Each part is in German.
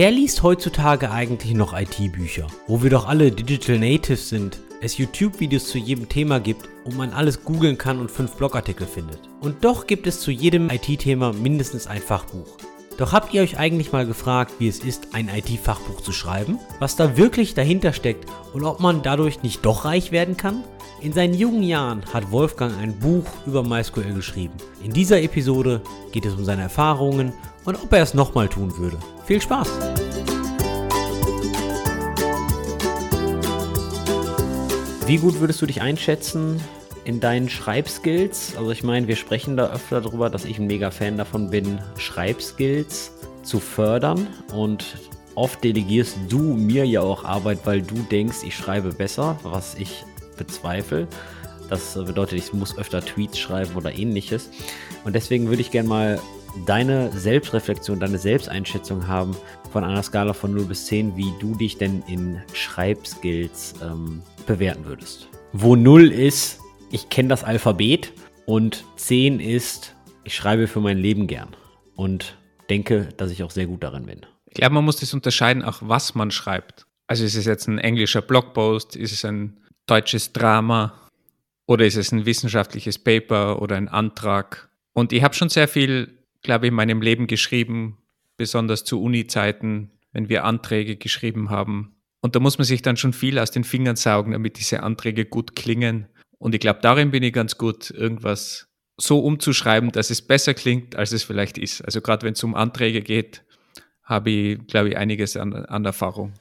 Wer liest heutzutage eigentlich noch IT-Bücher? Wo wir doch alle Digital Natives sind, es YouTube-Videos zu jedem Thema gibt und man alles googeln kann und fünf Blogartikel findet. Und doch gibt es zu jedem IT-Thema mindestens ein Fachbuch. Doch habt ihr euch eigentlich mal gefragt, wie es ist, ein IT-Fachbuch zu schreiben? Was da wirklich dahinter steckt und ob man dadurch nicht doch reich werden kann? In seinen jungen Jahren hat Wolfgang ein Buch über MySQL geschrieben. In dieser Episode geht es um seine Erfahrungen und ob er es nochmal tun würde. Viel Spaß! Wie gut würdest du dich einschätzen in deinen Schreibskills? Also ich meine, wir sprechen da öfter darüber, dass ich ein mega Fan davon bin, Schreibskills zu fördern und oft delegierst du mir ja auch Arbeit, weil du denkst, ich schreibe besser, was ich bezweifle. Das bedeutet, ich muss öfter Tweets schreiben oder ähnliches. Und deswegen würde ich gerne mal deine Selbstreflexion, deine Selbsteinschätzung haben von einer Skala von 0 bis 10, wie du dich denn in Schreibskills ähm, bewerten würdest. Wo 0 ist, ich kenne das Alphabet und 10 ist, ich schreibe für mein Leben gern und denke, dass ich auch sehr gut darin bin. Ich glaube, man muss das unterscheiden, auch was man schreibt. Also ist es jetzt ein englischer Blogpost, ist es ein deutsches Drama oder ist es ein wissenschaftliches Paper oder ein Antrag? Und ich habe schon sehr viel, glaube ich, in meinem Leben geschrieben, besonders zu Uni-Zeiten, wenn wir Anträge geschrieben haben. Und da muss man sich dann schon viel aus den Fingern saugen, damit diese Anträge gut klingen. Und ich glaube, darin bin ich ganz gut, irgendwas so umzuschreiben, dass es besser klingt, als es vielleicht ist. Also gerade wenn es um Anträge geht, habe ich, glaube ich, einiges an, an Erfahrung.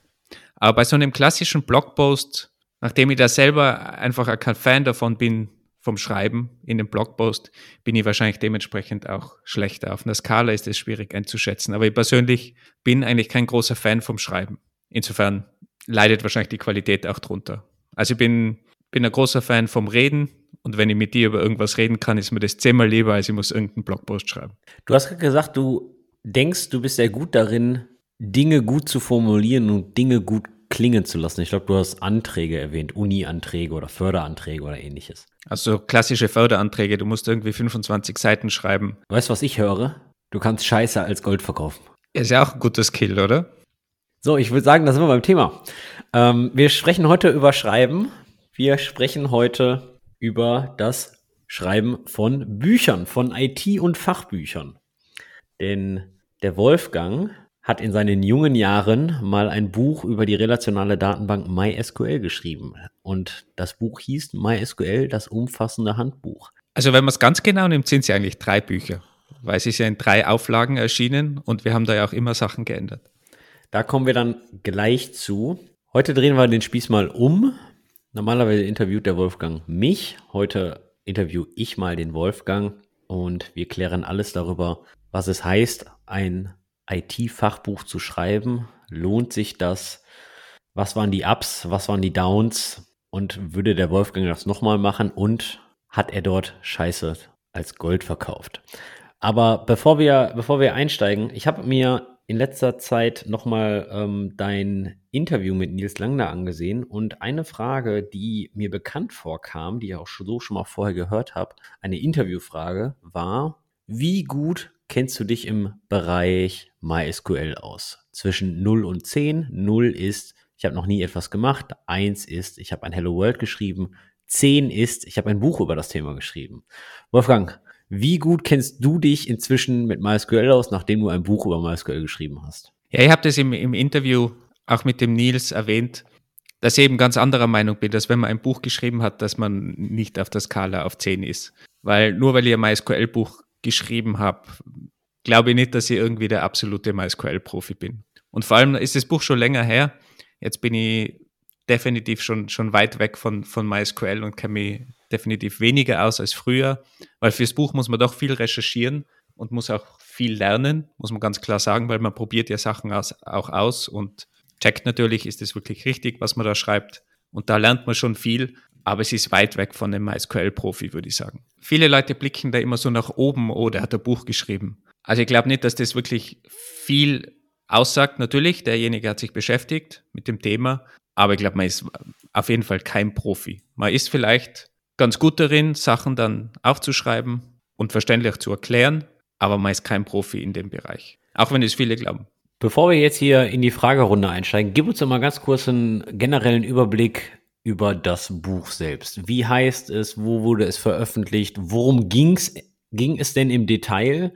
Aber bei so einem klassischen Blogpost Nachdem ich da selber einfach kein Fan davon bin, vom Schreiben in dem Blogpost, bin ich wahrscheinlich dementsprechend auch schlechter. Auf einer Skala ist es schwierig einzuschätzen. Aber ich persönlich bin eigentlich kein großer Fan vom Schreiben. Insofern leidet wahrscheinlich die Qualität auch drunter. Also ich bin, bin ein großer Fan vom Reden und wenn ich mit dir über irgendwas reden kann, ist mir das zehnmal lieber, als ich muss irgendeinen Blogpost schreiben. Du hast gerade gesagt, du denkst, du bist sehr gut darin, Dinge gut zu formulieren und Dinge gut klingen zu lassen. Ich glaube, du hast Anträge erwähnt, Uni-Anträge oder Förderanträge oder ähnliches. Also klassische Förderanträge, du musst irgendwie 25 Seiten schreiben. Weißt du, was ich höre? Du kannst Scheiße als Gold verkaufen. Ist ja auch ein guter Skill, oder? So, ich würde sagen, da sind wir beim Thema. Ähm, wir sprechen heute über Schreiben. Wir sprechen heute über das Schreiben von Büchern, von IT- und Fachbüchern. Denn der Wolfgang hat in seinen jungen Jahren mal ein Buch über die relationale Datenbank MySQL geschrieben. Und das Buch hieß MySQL, das umfassende Handbuch. Also wenn man es ganz genau nimmt, sind es ja eigentlich drei Bücher, weil es ist ja in drei Auflagen erschienen und wir haben da ja auch immer Sachen geändert. Da kommen wir dann gleich zu. Heute drehen wir den Spieß mal um. Normalerweise interviewt der Wolfgang mich. Heute interview ich mal den Wolfgang und wir klären alles darüber, was es heißt, ein IT-Fachbuch zu schreiben? Lohnt sich das? Was waren die Ups? Was waren die Downs? Und würde der Wolfgang das nochmal machen? Und hat er dort Scheiße als Gold verkauft? Aber bevor wir, bevor wir einsteigen, ich habe mir in letzter Zeit nochmal ähm, dein Interview mit Nils Langner angesehen und eine Frage, die mir bekannt vorkam, die ich auch so schon mal vorher gehört habe, eine Interviewfrage war, wie gut kennst du dich im Bereich MySQL aus? Zwischen 0 und 10. 0 ist, ich habe noch nie etwas gemacht. 1 ist, ich habe ein Hello World geschrieben. 10 ist, ich habe ein Buch über das Thema geschrieben. Wolfgang, wie gut kennst du dich inzwischen mit MySQL aus, nachdem du ein Buch über MySQL geschrieben hast? Ja, ich habe das im, im Interview auch mit dem Nils erwähnt, dass ich eben ganz anderer Meinung bin, dass wenn man ein Buch geschrieben hat, dass man nicht auf der Skala auf 10 ist. Weil nur weil ich ein MySQL-Buch geschrieben habe, glaube ich nicht, dass ich irgendwie der absolute MySQL-Profi bin. Und vor allem ist das Buch schon länger her. Jetzt bin ich definitiv schon, schon weit weg von, von MySQL und kenne mich definitiv weniger aus als früher, weil fürs Buch muss man doch viel recherchieren und muss auch viel lernen, muss man ganz klar sagen, weil man probiert ja Sachen aus, auch aus und checkt natürlich, ist es wirklich richtig, was man da schreibt. Und da lernt man schon viel aber es ist weit weg von dem MySQL-Profi, würde ich sagen. Viele Leute blicken da immer so nach oben, oh, der hat ein Buch geschrieben. Also ich glaube nicht, dass das wirklich viel aussagt. Natürlich, derjenige hat sich beschäftigt mit dem Thema, aber ich glaube, man ist auf jeden Fall kein Profi. Man ist vielleicht ganz gut darin, Sachen dann aufzuschreiben und verständlich zu erklären, aber man ist kein Profi in dem Bereich. Auch wenn es viele glauben. Bevor wir jetzt hier in die Fragerunde einsteigen, gib uns doch mal ganz kurz einen generellen Überblick über das Buch selbst. Wie heißt es? Wo wurde es veröffentlicht? Worum ging's, ging es denn im Detail?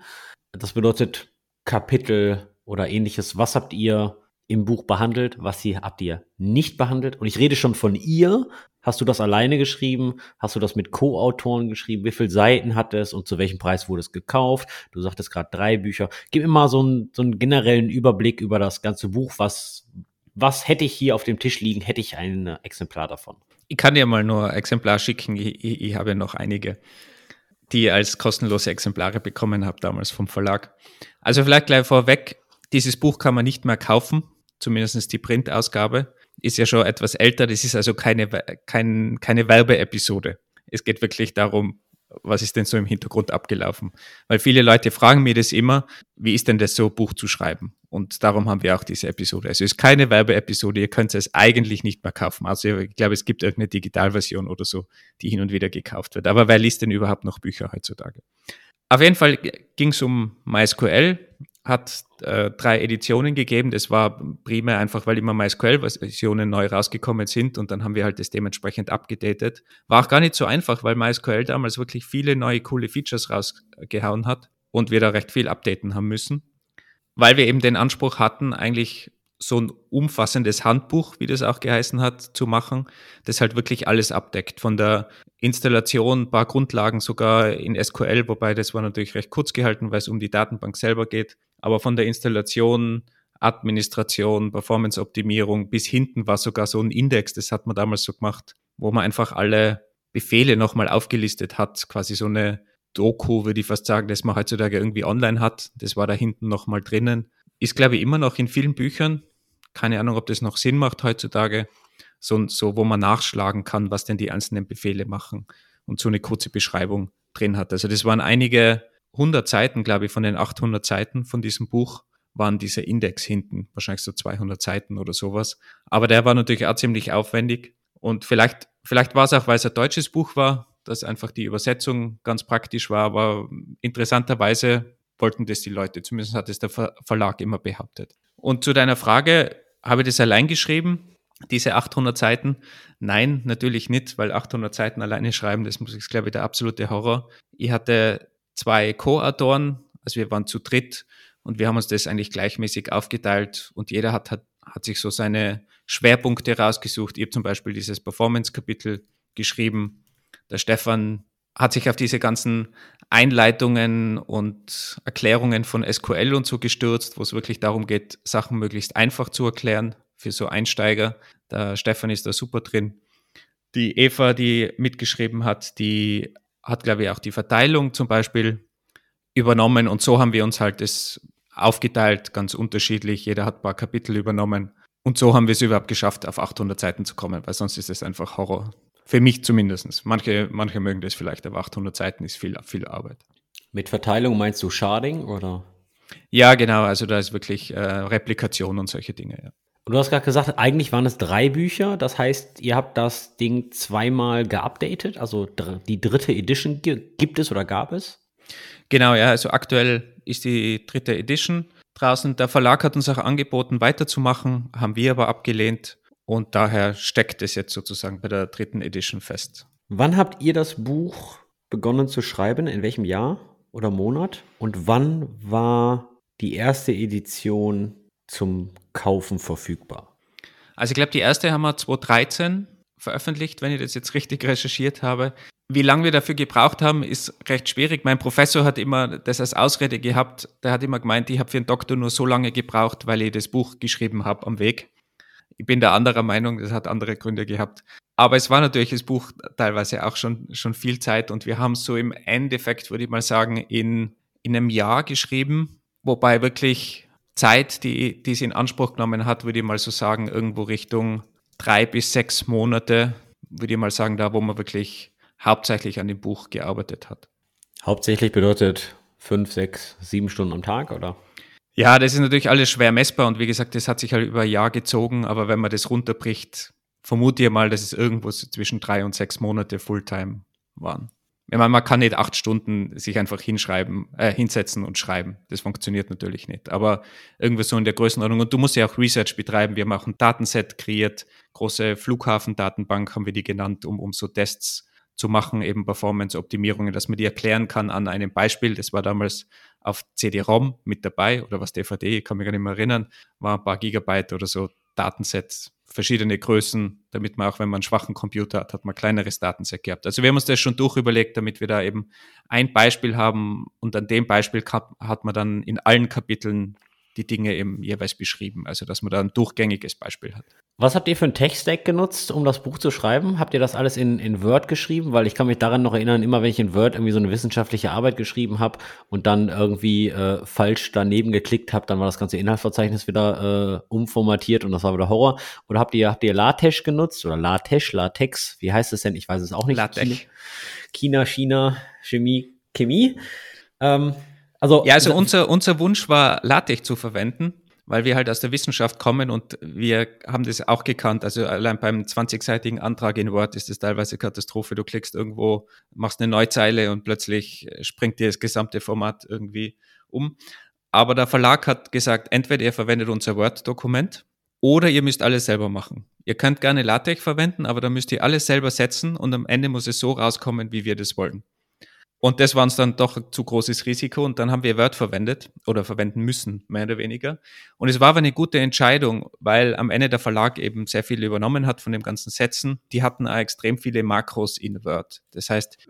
Das bedeutet Kapitel oder ähnliches. Was habt ihr im Buch behandelt? Was hier habt ihr nicht behandelt? Und ich rede schon von ihr. Hast du das alleine geschrieben? Hast du das mit Co-Autoren geschrieben? Wie viele Seiten hat es und zu welchem Preis wurde es gekauft? Du sagtest gerade drei Bücher. Gib mir mal so einen, so einen generellen Überblick über das ganze Buch. Was, was hätte ich hier auf dem Tisch liegen? Hätte ich ein Exemplar davon? Ich kann dir mal nur Exemplar schicken. Ich, ich, ich habe noch einige, die als kostenlose Exemplare bekommen habe damals vom Verlag. Also vielleicht gleich vorweg, dieses Buch kann man nicht mehr kaufen, zumindest die Printausgabe. Ist ja schon etwas älter, das ist also keine, kein, keine Werbeepisode. Es geht wirklich darum, was ist denn so im Hintergrund abgelaufen? Weil viele Leute fragen mir das immer, wie ist denn das so, Buch zu schreiben? Und darum haben wir auch diese Episode. Also es ist keine Werbeepisode, ihr könnt es eigentlich nicht mehr kaufen. Also ich glaube, es gibt irgendeine Digitalversion oder so, die hin und wieder gekauft wird. Aber wer liest denn überhaupt noch Bücher heutzutage? Auf jeden Fall ging es um MySQL, hat äh, drei Editionen gegeben. Das war primär einfach, weil immer MySQL-Versionen neu rausgekommen sind und dann haben wir halt das dementsprechend abgedatet. War auch gar nicht so einfach, weil MySQL damals wirklich viele neue coole Features rausgehauen hat und wir da recht viel updaten haben müssen, weil wir eben den Anspruch hatten, eigentlich so ein umfassendes Handbuch, wie das auch geheißen hat, zu machen, das halt wirklich alles abdeckt. Von der Installation, paar Grundlagen sogar in SQL, wobei das war natürlich recht kurz gehalten, weil es um die Datenbank selber geht. Aber von der Installation, Administration, Performance-Optimierung bis hinten war sogar so ein Index, das hat man damals so gemacht, wo man einfach alle Befehle nochmal aufgelistet hat, quasi so eine Doku, würde ich fast sagen, das man heutzutage irgendwie online hat. Das war da hinten nochmal drinnen. Ist, glaube ich, immer noch in vielen Büchern. Keine Ahnung, ob das noch Sinn macht heutzutage. So, so, wo man nachschlagen kann, was denn die einzelnen Befehle machen und so eine kurze Beschreibung drin hat. Also das waren einige hundert Seiten, glaube ich, von den 800 Seiten von diesem Buch waren dieser Index hinten, wahrscheinlich so 200 Seiten oder sowas. Aber der war natürlich auch ziemlich aufwendig und vielleicht, vielleicht war es auch, weil es ein deutsches Buch war, dass einfach die Übersetzung ganz praktisch war, aber interessanterweise wollten das die Leute, zumindest hat es der Verlag immer behauptet. Und zu deiner Frage, habe ich das allein geschrieben, diese 800 Seiten? Nein, natürlich nicht, weil 800 Seiten alleine schreiben, das ist, glaube ich, der absolute Horror. Ich hatte zwei Co-Autoren, also wir waren zu dritt und wir haben uns das eigentlich gleichmäßig aufgeteilt und jeder hat, hat, hat sich so seine Schwerpunkte rausgesucht. Ich habe zum Beispiel dieses Performance-Kapitel geschrieben. Der Stefan hat sich auf diese ganzen Einleitungen und Erklärungen von SQL und so gestürzt, wo es wirklich darum geht, Sachen möglichst einfach zu erklären für so Einsteiger. Der Stefan ist da super drin. Die Eva, die mitgeschrieben hat, die hat, glaube ich, auch die Verteilung zum Beispiel übernommen und so haben wir uns halt das aufgeteilt, ganz unterschiedlich. Jeder hat ein paar Kapitel übernommen und so haben wir es überhaupt geschafft, auf 800 Seiten zu kommen, weil sonst ist es einfach Horror. Für mich zumindest. Manche, manche mögen das vielleicht, aber 800 Seiten ist viel, viel Arbeit. Mit Verteilung meinst du Sharding oder? Ja, genau. Also da ist wirklich äh, Replikation und solche Dinge. Ja. Und du hast gerade gesagt, eigentlich waren es drei Bücher. Das heißt, ihr habt das Ding zweimal geupdatet. Also die dritte Edition gibt es oder gab es? Genau, ja. Also aktuell ist die dritte Edition draußen. Der Verlag hat uns auch angeboten, weiterzumachen, haben wir aber abgelehnt. Und daher steckt es jetzt sozusagen bei der dritten Edition fest. Wann habt ihr das Buch begonnen zu schreiben? In welchem Jahr oder Monat? Und wann war die erste Edition zum Kaufen verfügbar? Also ich glaube, die erste haben wir 2013 veröffentlicht, wenn ich das jetzt richtig recherchiert habe. Wie lange wir dafür gebraucht haben, ist recht schwierig. Mein Professor hat immer das als Ausrede gehabt. Der hat immer gemeint, ich habe für den Doktor nur so lange gebraucht, weil ich das Buch geschrieben habe am Weg. Ich bin der anderer Meinung, das hat andere Gründe gehabt. Aber es war natürlich das Buch teilweise auch schon, schon viel Zeit und wir haben so im Endeffekt, würde ich mal sagen, in, in einem Jahr geschrieben, wobei wirklich Zeit, die, die sie in Anspruch genommen hat, würde ich mal so sagen, irgendwo Richtung drei bis sechs Monate, würde ich mal sagen, da, wo man wirklich hauptsächlich an dem Buch gearbeitet hat. Hauptsächlich bedeutet fünf, sechs, sieben Stunden am Tag, oder? Ja, das ist natürlich alles schwer messbar und wie gesagt, das hat sich halt über ein Jahr gezogen, aber wenn man das runterbricht, vermute ich mal, dass es irgendwo zwischen drei und sechs Monate Fulltime waren. Ich meine, man kann nicht acht Stunden sich einfach hinschreiben, äh, hinsetzen und schreiben. Das funktioniert natürlich nicht. Aber irgendwie so in der Größenordnung. Und du musst ja auch Research betreiben. Wir haben auch ein Datenset kreiert. Große Flughafendatenbank haben wir die genannt, um, um so Tests zu machen, eben Performance-Optimierungen, dass man die erklären kann an einem Beispiel. Das war damals auf CD-ROM mit dabei oder was DVD, ich kann mich gar nicht mehr erinnern, war ein paar Gigabyte oder so Datenset verschiedene Größen, damit man auch, wenn man einen schwachen Computer hat, hat man ein kleineres Datenset gehabt. Also wir haben uns das schon durchüberlegt, damit wir da eben ein Beispiel haben und an dem Beispiel hat man dann in allen Kapiteln die Dinge eben jeweils beschrieben. Also dass man da ein durchgängiges Beispiel hat. Was habt ihr für einen Tech-Stack genutzt, um das Buch zu schreiben? Habt ihr das alles in, in Word geschrieben? Weil ich kann mich daran noch erinnern, immer wenn ich in Word irgendwie so eine wissenschaftliche Arbeit geschrieben habe und dann irgendwie äh, falsch daneben geklickt habe, dann war das ganze Inhaltsverzeichnis wieder äh, umformatiert und das war wieder Horror. Oder habt ihr, habt ihr LaTeX genutzt oder LaTeX, LaTeX? Wie heißt es denn? Ich weiß es auch nicht. LaTeX. China, China, Chemie, Chemie. Ähm, also, ja, also unser, unser Wunsch war, LaTeX zu verwenden weil wir halt aus der Wissenschaft kommen und wir haben das auch gekannt. Also allein beim 20-seitigen Antrag in Word ist das teilweise Katastrophe. Du klickst irgendwo, machst eine Neuzeile und plötzlich springt dir das gesamte Format irgendwie um. Aber der Verlag hat gesagt, entweder ihr verwendet unser Word-Dokument oder ihr müsst alles selber machen. Ihr könnt gerne LaTeX verwenden, aber dann müsst ihr alles selber setzen und am Ende muss es so rauskommen, wie wir das wollen. Und das war uns dann doch zu großes Risiko und dann haben wir Word verwendet oder verwenden müssen, mehr oder weniger. Und es war aber eine gute Entscheidung, weil am Ende der Verlag eben sehr viel übernommen hat von dem ganzen Sätzen. Die hatten auch extrem viele Makros in Word. Das heißt,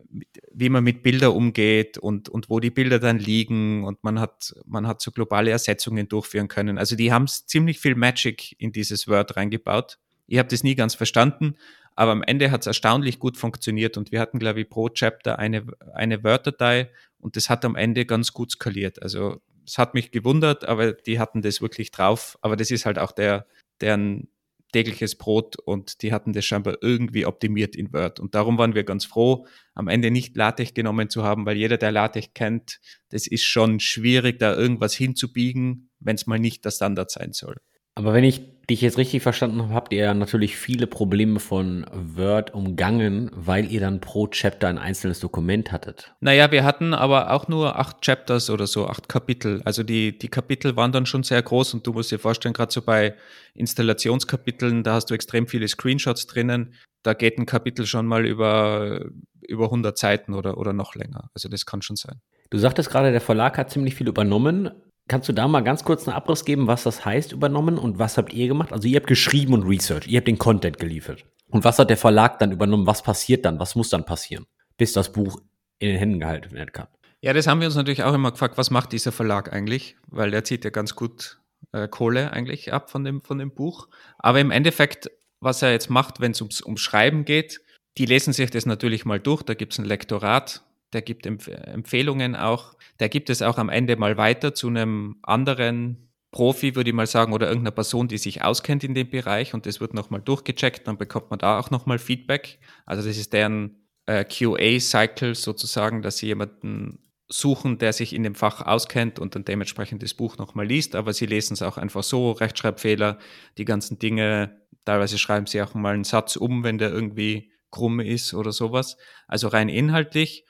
wie man mit Bildern umgeht und, und wo die Bilder dann liegen und man hat, man hat so globale Ersetzungen durchführen können. Also die haben ziemlich viel Magic in dieses Word reingebaut. Ich habe das nie ganz verstanden, aber am Ende hat es erstaunlich gut funktioniert und wir hatten, glaube ich, pro Chapter eine, eine Word-Datei und das hat am Ende ganz gut skaliert. Also es hat mich gewundert, aber die hatten das wirklich drauf. Aber das ist halt auch der, deren tägliches Brot und die hatten das scheinbar irgendwie optimiert in Word. Und darum waren wir ganz froh, am Ende nicht LaTeX genommen zu haben, weil jeder, der LaTeX kennt, das ist schon schwierig, da irgendwas hinzubiegen, wenn es mal nicht der Standard sein soll. Aber wenn ich dich jetzt richtig verstanden habe, habt ihr ja natürlich viele Probleme von Word umgangen, weil ihr dann pro Chapter ein einzelnes Dokument hattet. Naja, wir hatten aber auch nur acht Chapters oder so, acht Kapitel. Also die, die Kapitel waren dann schon sehr groß und du musst dir vorstellen, gerade so bei Installationskapiteln, da hast du extrem viele Screenshots drinnen. Da geht ein Kapitel schon mal über, über 100 Seiten oder, oder noch länger. Also das kann schon sein. Du sagtest gerade, der Verlag hat ziemlich viel übernommen. Kannst du da mal ganz kurz einen Abriss geben, was das heißt, übernommen und was habt ihr gemacht? Also ihr habt geschrieben und Research, ihr habt den Content geliefert. Und was hat der Verlag dann übernommen? Was passiert dann? Was muss dann passieren, bis das Buch in den Händen gehalten werden kann? Ja, das haben wir uns natürlich auch immer gefragt, was macht dieser Verlag eigentlich? Weil der zieht ja ganz gut äh, Kohle eigentlich ab von dem, von dem Buch. Aber im Endeffekt, was er jetzt macht, wenn es ums, ums Schreiben geht, die lesen sich das natürlich mal durch. Da gibt es ein Lektorat, der gibt Empf Empfehlungen auch. Der gibt es auch am Ende mal weiter zu einem anderen Profi, würde ich mal sagen, oder irgendeiner Person, die sich auskennt in dem Bereich und das wird nochmal durchgecheckt, dann bekommt man da auch nochmal Feedback. Also das ist deren äh, QA-Cycle sozusagen, dass sie jemanden suchen, der sich in dem Fach auskennt und dann dementsprechend das Buch nochmal liest, aber sie lesen es auch einfach so, Rechtschreibfehler, die ganzen Dinge, teilweise schreiben sie auch mal einen Satz um, wenn der irgendwie krumm ist oder sowas. Also rein inhaltlich.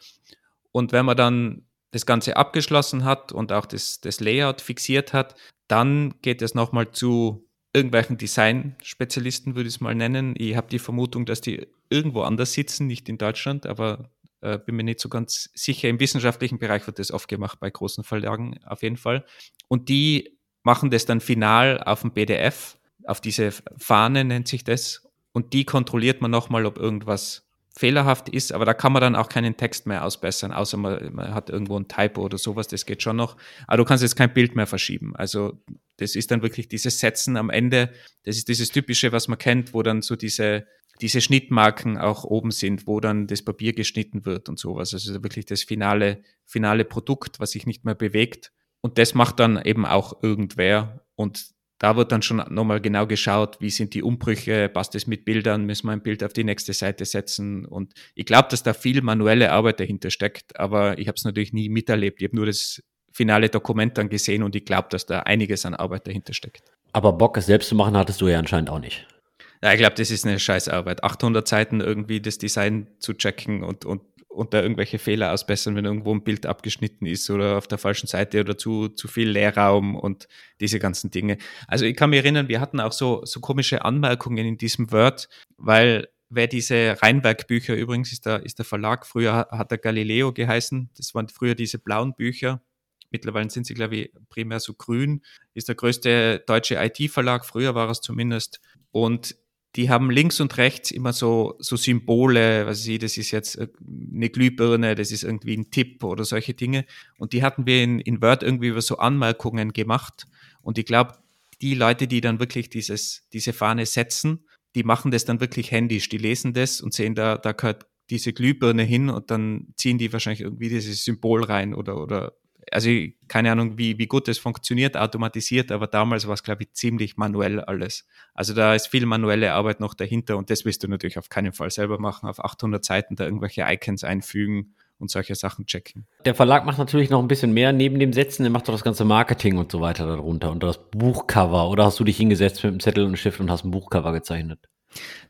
Und wenn man dann das Ganze abgeschlossen hat und auch das, das Layout fixiert hat, dann geht es nochmal zu irgendwelchen Design-Spezialisten, würde ich es mal nennen. Ich habe die Vermutung, dass die irgendwo anders sitzen, nicht in Deutschland, aber äh, bin mir nicht so ganz sicher. Im wissenschaftlichen Bereich wird das oft gemacht, bei großen Verlagen auf jeden Fall. Und die machen das dann final auf dem PDF, auf diese Fahne nennt sich das. Und die kontrolliert man nochmal, ob irgendwas fehlerhaft ist, aber da kann man dann auch keinen Text mehr ausbessern, außer man, man, hat irgendwo ein Typo oder sowas, das geht schon noch. Aber du kannst jetzt kein Bild mehr verschieben. Also das ist dann wirklich dieses Setzen am Ende. Das ist dieses Typische, was man kennt, wo dann so diese, diese Schnittmarken auch oben sind, wo dann das Papier geschnitten wird und sowas. Also wirklich das finale, finale Produkt, was sich nicht mehr bewegt. Und das macht dann eben auch irgendwer. Und da wird dann schon nochmal genau geschaut, wie sind die Umbrüche, passt es mit Bildern, müssen wir ein Bild auf die nächste Seite setzen. Und ich glaube, dass da viel manuelle Arbeit dahinter steckt, aber ich habe es natürlich nie miterlebt. Ich habe nur das finale Dokument dann gesehen und ich glaube, dass da einiges an Arbeit dahinter steckt. Aber Bock, es selbst zu machen, hattest du ja anscheinend auch nicht. Ja, ich glaube, das ist eine Scheißarbeit. 800 Seiten irgendwie das Design zu checken und, und und da irgendwelche Fehler ausbessern, wenn irgendwo ein Bild abgeschnitten ist oder auf der falschen Seite oder zu, zu viel Leerraum und diese ganzen Dinge. Also ich kann mich erinnern, wir hatten auch so, so komische Anmerkungen in diesem Word, weil wer diese Rheinberg-Bücher übrigens ist der, ist der Verlag, früher hat er Galileo geheißen, das waren früher diese blauen Bücher, mittlerweile sind sie, glaube ich, primär so grün, ist der größte deutsche IT-Verlag, früher war es zumindest und die haben links und rechts immer so, so Symbole, was ich, das ist jetzt äh, eine Glühbirne, das ist irgendwie ein Tipp oder solche Dinge. Und die hatten wir in, in Word irgendwie über so Anmerkungen gemacht. Und ich glaube, die Leute, die dann wirklich dieses, diese Fahne setzen, die machen das dann wirklich händisch. Die lesen das und sehen, da, da gehört diese Glühbirne hin und dann ziehen die wahrscheinlich irgendwie dieses Symbol rein oder, oder also keine Ahnung, wie, wie gut das funktioniert, automatisiert, aber damals war es, glaube ich, ziemlich manuell alles. Also da ist viel manuelle Arbeit noch dahinter und das willst du natürlich auf keinen Fall selber machen, auf 800 Seiten da irgendwelche Icons einfügen und solche Sachen checken. Der Verlag macht natürlich noch ein bisschen mehr neben dem Setzen, der macht doch das ganze Marketing und so weiter darunter und das Buchcover. Oder hast du dich hingesetzt mit einem Zettel und Stift und hast ein Buchcover gezeichnet?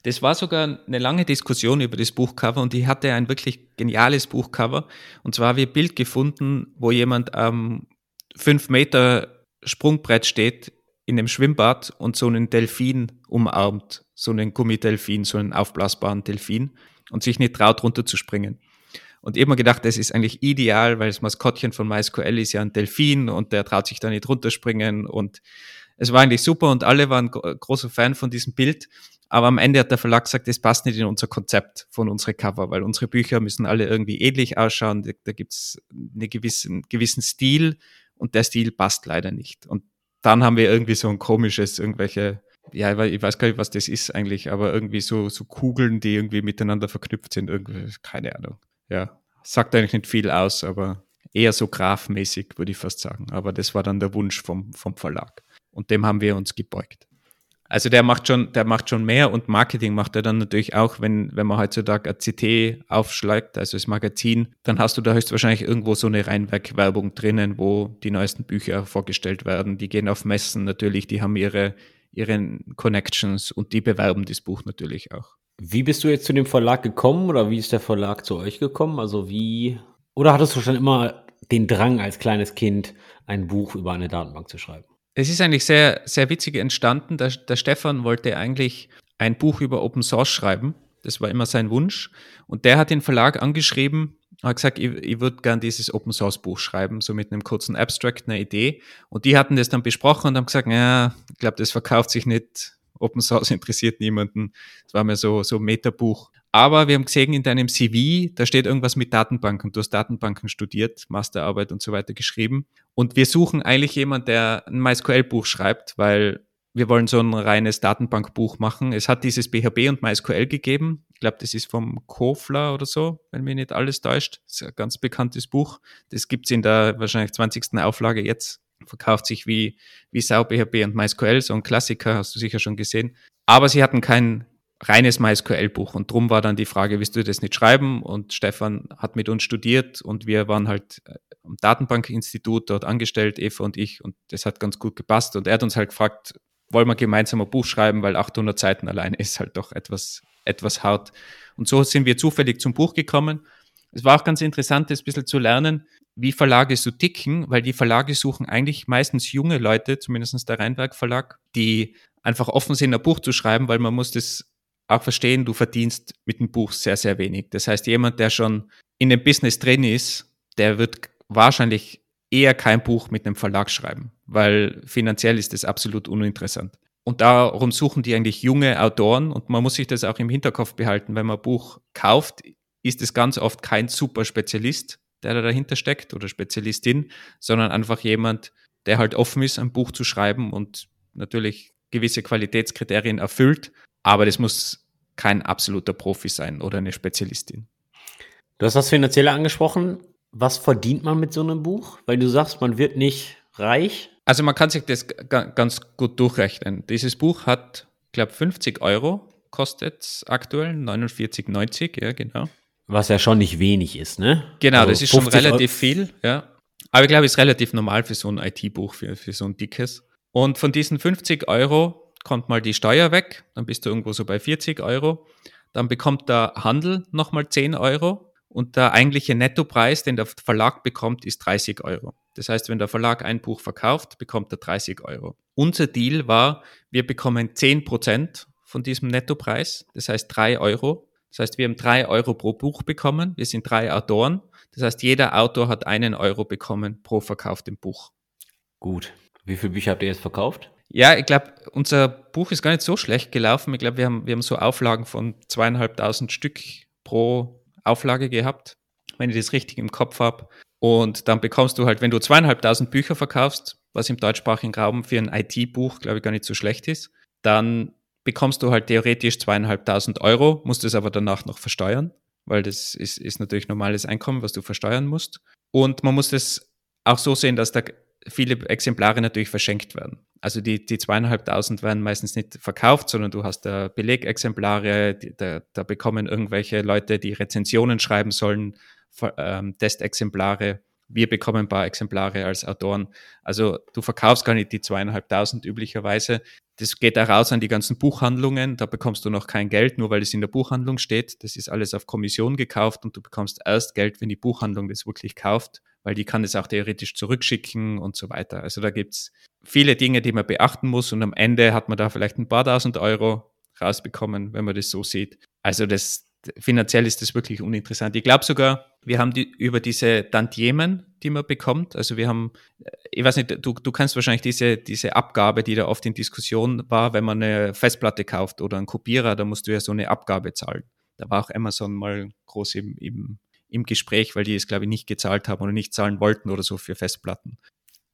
Das war sogar eine lange Diskussion über das Buchcover und ich hatte ein wirklich geniales Buchcover. Und zwar habe ich ein Bild gefunden, wo jemand am fünf Meter Sprungbrett steht in einem Schwimmbad und so einen Delfin umarmt, so einen Gummidelfin, so einen aufblasbaren Delfin und sich nicht traut, runterzuspringen. Und mir gedacht, das ist eigentlich ideal, weil das Maskottchen von MySQL ist ja ein Delfin und der traut sich da nicht runterspringen und es war eigentlich super und alle waren großer Fan von diesem Bild. Aber am Ende hat der Verlag gesagt, das passt nicht in unser Konzept von unseren Cover, weil unsere Bücher müssen alle irgendwie ähnlich ausschauen. Da, da gibt es einen gewissen, gewissen Stil und der Stil passt leider nicht. Und dann haben wir irgendwie so ein komisches, irgendwelche, ja, ich weiß gar nicht, was das ist eigentlich, aber irgendwie so, so Kugeln, die irgendwie miteinander verknüpft sind. Irgendwie, keine Ahnung. Ja, sagt eigentlich nicht viel aus, aber eher so grafmäßig, würde ich fast sagen. Aber das war dann der Wunsch vom, vom Verlag. Und dem haben wir uns gebeugt. Also der macht schon, der macht schon mehr und Marketing macht er dann natürlich auch, wenn, wenn man heutzutage ein CT aufschlägt, also das Magazin, dann hast du da höchstwahrscheinlich irgendwo so eine Reinwerk-Werbung drinnen, wo die neuesten Bücher vorgestellt werden. Die gehen auf Messen natürlich, die haben ihre, ihre Connections und die bewerben das Buch natürlich auch. Wie bist du jetzt zu dem Verlag gekommen oder wie ist der Verlag zu euch gekommen? Also wie, oder hattest du schon immer den Drang als kleines Kind, ein Buch über eine Datenbank zu schreiben? Es ist eigentlich sehr, sehr witzig entstanden. Der, der Stefan wollte eigentlich ein Buch über Open Source schreiben. Das war immer sein Wunsch. Und der hat den Verlag angeschrieben, hat gesagt, ich, ich würde gern dieses Open Source Buch schreiben, so mit einem kurzen Abstract, einer Idee. Und die hatten das dann besprochen und haben gesagt, ja, ich glaube, das verkauft sich nicht. Open Source interessiert niemanden. Das war mir so, so Metabuch. Aber wir haben gesehen in deinem CV, da steht irgendwas mit Datenbanken. Du hast Datenbanken studiert, Masterarbeit und so weiter geschrieben. Und wir suchen eigentlich jemanden, der ein MySQL-Buch schreibt, weil wir wollen so ein reines Datenbankbuch machen. Es hat dieses BHB und MySQL gegeben. Ich glaube, das ist vom Kofler oder so, wenn mir nicht alles täuscht. Das ist ein ganz bekanntes Buch. Das gibt's in der wahrscheinlich 20. Auflage jetzt. Verkauft sich wie, wie Sau BHB und MySQL, so ein Klassiker, hast du sicher schon gesehen. Aber sie hatten kein reines MySQL-Buch. Und drum war dann die Frage, willst du das nicht schreiben? Und Stefan hat mit uns studiert und wir waren halt äh, am Datenbankinstitut dort angestellt, Eva und ich, und das hat ganz gut gepasst. Und er hat uns halt gefragt, wollen wir gemeinsam ein Buch schreiben, weil 800 Seiten alleine ist halt doch etwas, etwas hart. Und so sind wir zufällig zum Buch gekommen. Es war auch ganz interessant, das ein bisschen zu lernen, wie Verlage so ticken, weil die Verlage suchen eigentlich meistens junge Leute, zumindest der Rheinberg Verlag, die einfach offen sind, ein Buch zu schreiben, weil man muss das auch verstehen, du verdienst mit dem Buch sehr, sehr wenig. Das heißt, jemand, der schon in dem Business drin ist, der wird wahrscheinlich eher kein Buch mit einem Verlag schreiben, weil finanziell ist das absolut uninteressant. Und darum suchen die eigentlich junge Autoren und man muss sich das auch im Hinterkopf behalten. Wenn man ein Buch kauft, ist es ganz oft kein super Spezialist, der da dahinter steckt oder Spezialistin, sondern einfach jemand, der halt offen ist, ein Buch zu schreiben und natürlich gewisse Qualitätskriterien erfüllt, aber das muss kein absoluter Profi sein oder eine Spezialistin. Du hast das Finanzielle angesprochen. Was verdient man mit so einem Buch? Weil du sagst, man wird nicht reich. Also man kann sich das ganz gut durchrechnen. Dieses Buch hat, ich glaube, 50 Euro kostet aktuell, 49,90, ja, genau. Was ja schon nicht wenig ist, ne? Genau, also das ist schon relativ Euro. viel, ja. Aber ich glaube, es ist relativ normal für so ein IT-Buch, für, für so ein dickes. Und von diesen 50 Euro kommt mal die Steuer weg, dann bist du irgendwo so bei 40 Euro. Dann bekommt der Handel nochmal 10 Euro und der eigentliche Nettopreis, den der Verlag bekommt, ist 30 Euro. Das heißt, wenn der Verlag ein Buch verkauft, bekommt er 30 Euro. Unser Deal war, wir bekommen 10 Prozent von diesem Nettopreis, das heißt 3 Euro. Das heißt, wir haben 3 Euro pro Buch bekommen. Wir sind drei Autoren. Das heißt, jeder Autor hat einen Euro bekommen pro verkauftem Buch. Gut. Wie viele Bücher habt ihr jetzt verkauft? Ja, ich glaube, unser Buch ist gar nicht so schlecht gelaufen. Ich glaube, wir haben, wir haben so Auflagen von zweieinhalbtausend Stück pro Auflage gehabt, wenn ich das richtig im Kopf habe. Und dann bekommst du halt, wenn du zweieinhalbtausend Bücher verkaufst, was im deutschsprachigen Raum für ein IT-Buch, glaube ich, gar nicht so schlecht ist, dann bekommst du halt theoretisch zweieinhalbtausend Euro, musst es aber danach noch versteuern, weil das ist, ist natürlich normales Einkommen, was du versteuern musst. Und man muss es auch so sehen, dass da viele Exemplare natürlich verschenkt werden. Also die, die zweieinhalbtausend werden meistens nicht verkauft, sondern du hast da Belegexemplare, da, da bekommen irgendwelche Leute, die Rezensionen schreiben sollen, ähm, Testexemplare. Wir bekommen ein paar Exemplare als Autoren. Also du verkaufst gar nicht die zweieinhalbtausend üblicherweise. Das geht da raus an die ganzen Buchhandlungen. Da bekommst du noch kein Geld, nur weil es in der Buchhandlung steht. Das ist alles auf Kommission gekauft und du bekommst erst Geld, wenn die Buchhandlung das wirklich kauft weil die kann es auch theoretisch zurückschicken und so weiter. Also da gibt's viele Dinge, die man beachten muss und am Ende hat man da vielleicht ein paar tausend Euro rausbekommen, wenn man das so sieht. Also das finanziell ist das wirklich uninteressant. Ich glaube sogar, wir haben die über diese Tantiemen, die man bekommt. Also wir haben, äh, ich weiß nicht, du, du kennst wahrscheinlich diese, diese Abgabe, die da oft in Diskussion war, wenn man eine Festplatte kauft oder einen Kopierer, da musst du ja so eine Abgabe zahlen. Da war auch Amazon mal groß im, im im Gespräch, weil die es, glaube ich, nicht gezahlt haben oder nicht zahlen wollten oder so für Festplatten.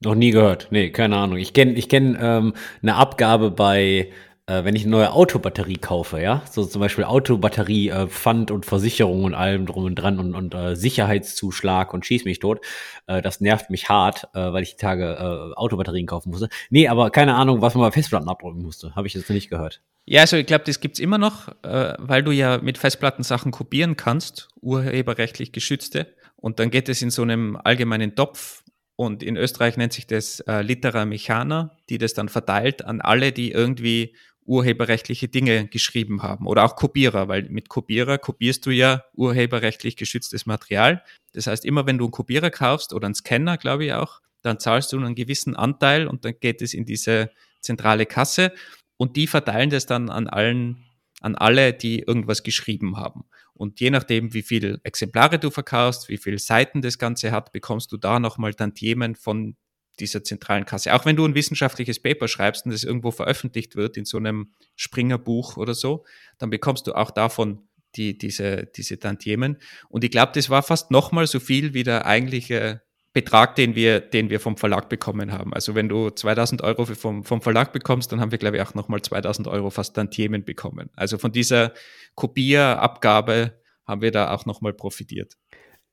Noch nie gehört. Nee, keine Ahnung. Ich kenne ich kenn, ähm, eine Abgabe bei, äh, wenn ich eine neue Autobatterie kaufe, ja, so zum Beispiel Autobatterie, äh, Pfand und Versicherung und allem drum und dran und, und äh, Sicherheitszuschlag und schieß mich tot. Äh, das nervt mich hart, äh, weil ich die Tage äh, Autobatterien kaufen musste. Nee, aber keine Ahnung, was man bei Festplatten abdrücken musste. Habe ich jetzt noch nicht gehört. Ja, also ich glaube, das gibt's immer noch, äh, weil du ja mit Festplatten Sachen kopieren kannst, urheberrechtlich geschützte. Und dann geht es in so einem allgemeinen Topf. Und in Österreich nennt sich das äh, Litera Mechana, die das dann verteilt an alle, die irgendwie urheberrechtliche Dinge geschrieben haben. Oder auch Kopierer, weil mit Kopierer kopierst du ja urheberrechtlich geschütztes Material. Das heißt, immer wenn du einen Kopierer kaufst oder einen Scanner, glaube ich auch, dann zahlst du einen gewissen Anteil und dann geht es in diese zentrale Kasse und die verteilen das dann an allen, an alle, die irgendwas geschrieben haben. Und je nachdem, wie viele Exemplare du verkaufst, wie viele Seiten das Ganze hat, bekommst du da nochmal Tantiemen von dieser zentralen Kasse. Auch wenn du ein wissenschaftliches Paper schreibst und das irgendwo veröffentlicht wird in so einem Springer-Buch oder so, dann bekommst du auch davon die, diese, diese Tantiemen. Und ich glaube, das war fast nochmal so viel wie der eigentliche Betrag, den wir, den wir vom Verlag bekommen haben. Also wenn du 2000 Euro vom, vom Verlag bekommst, dann haben wir, glaube ich, auch nochmal 2000 Euro fast an Themen bekommen. Also von dieser Kopierabgabe haben wir da auch nochmal profitiert.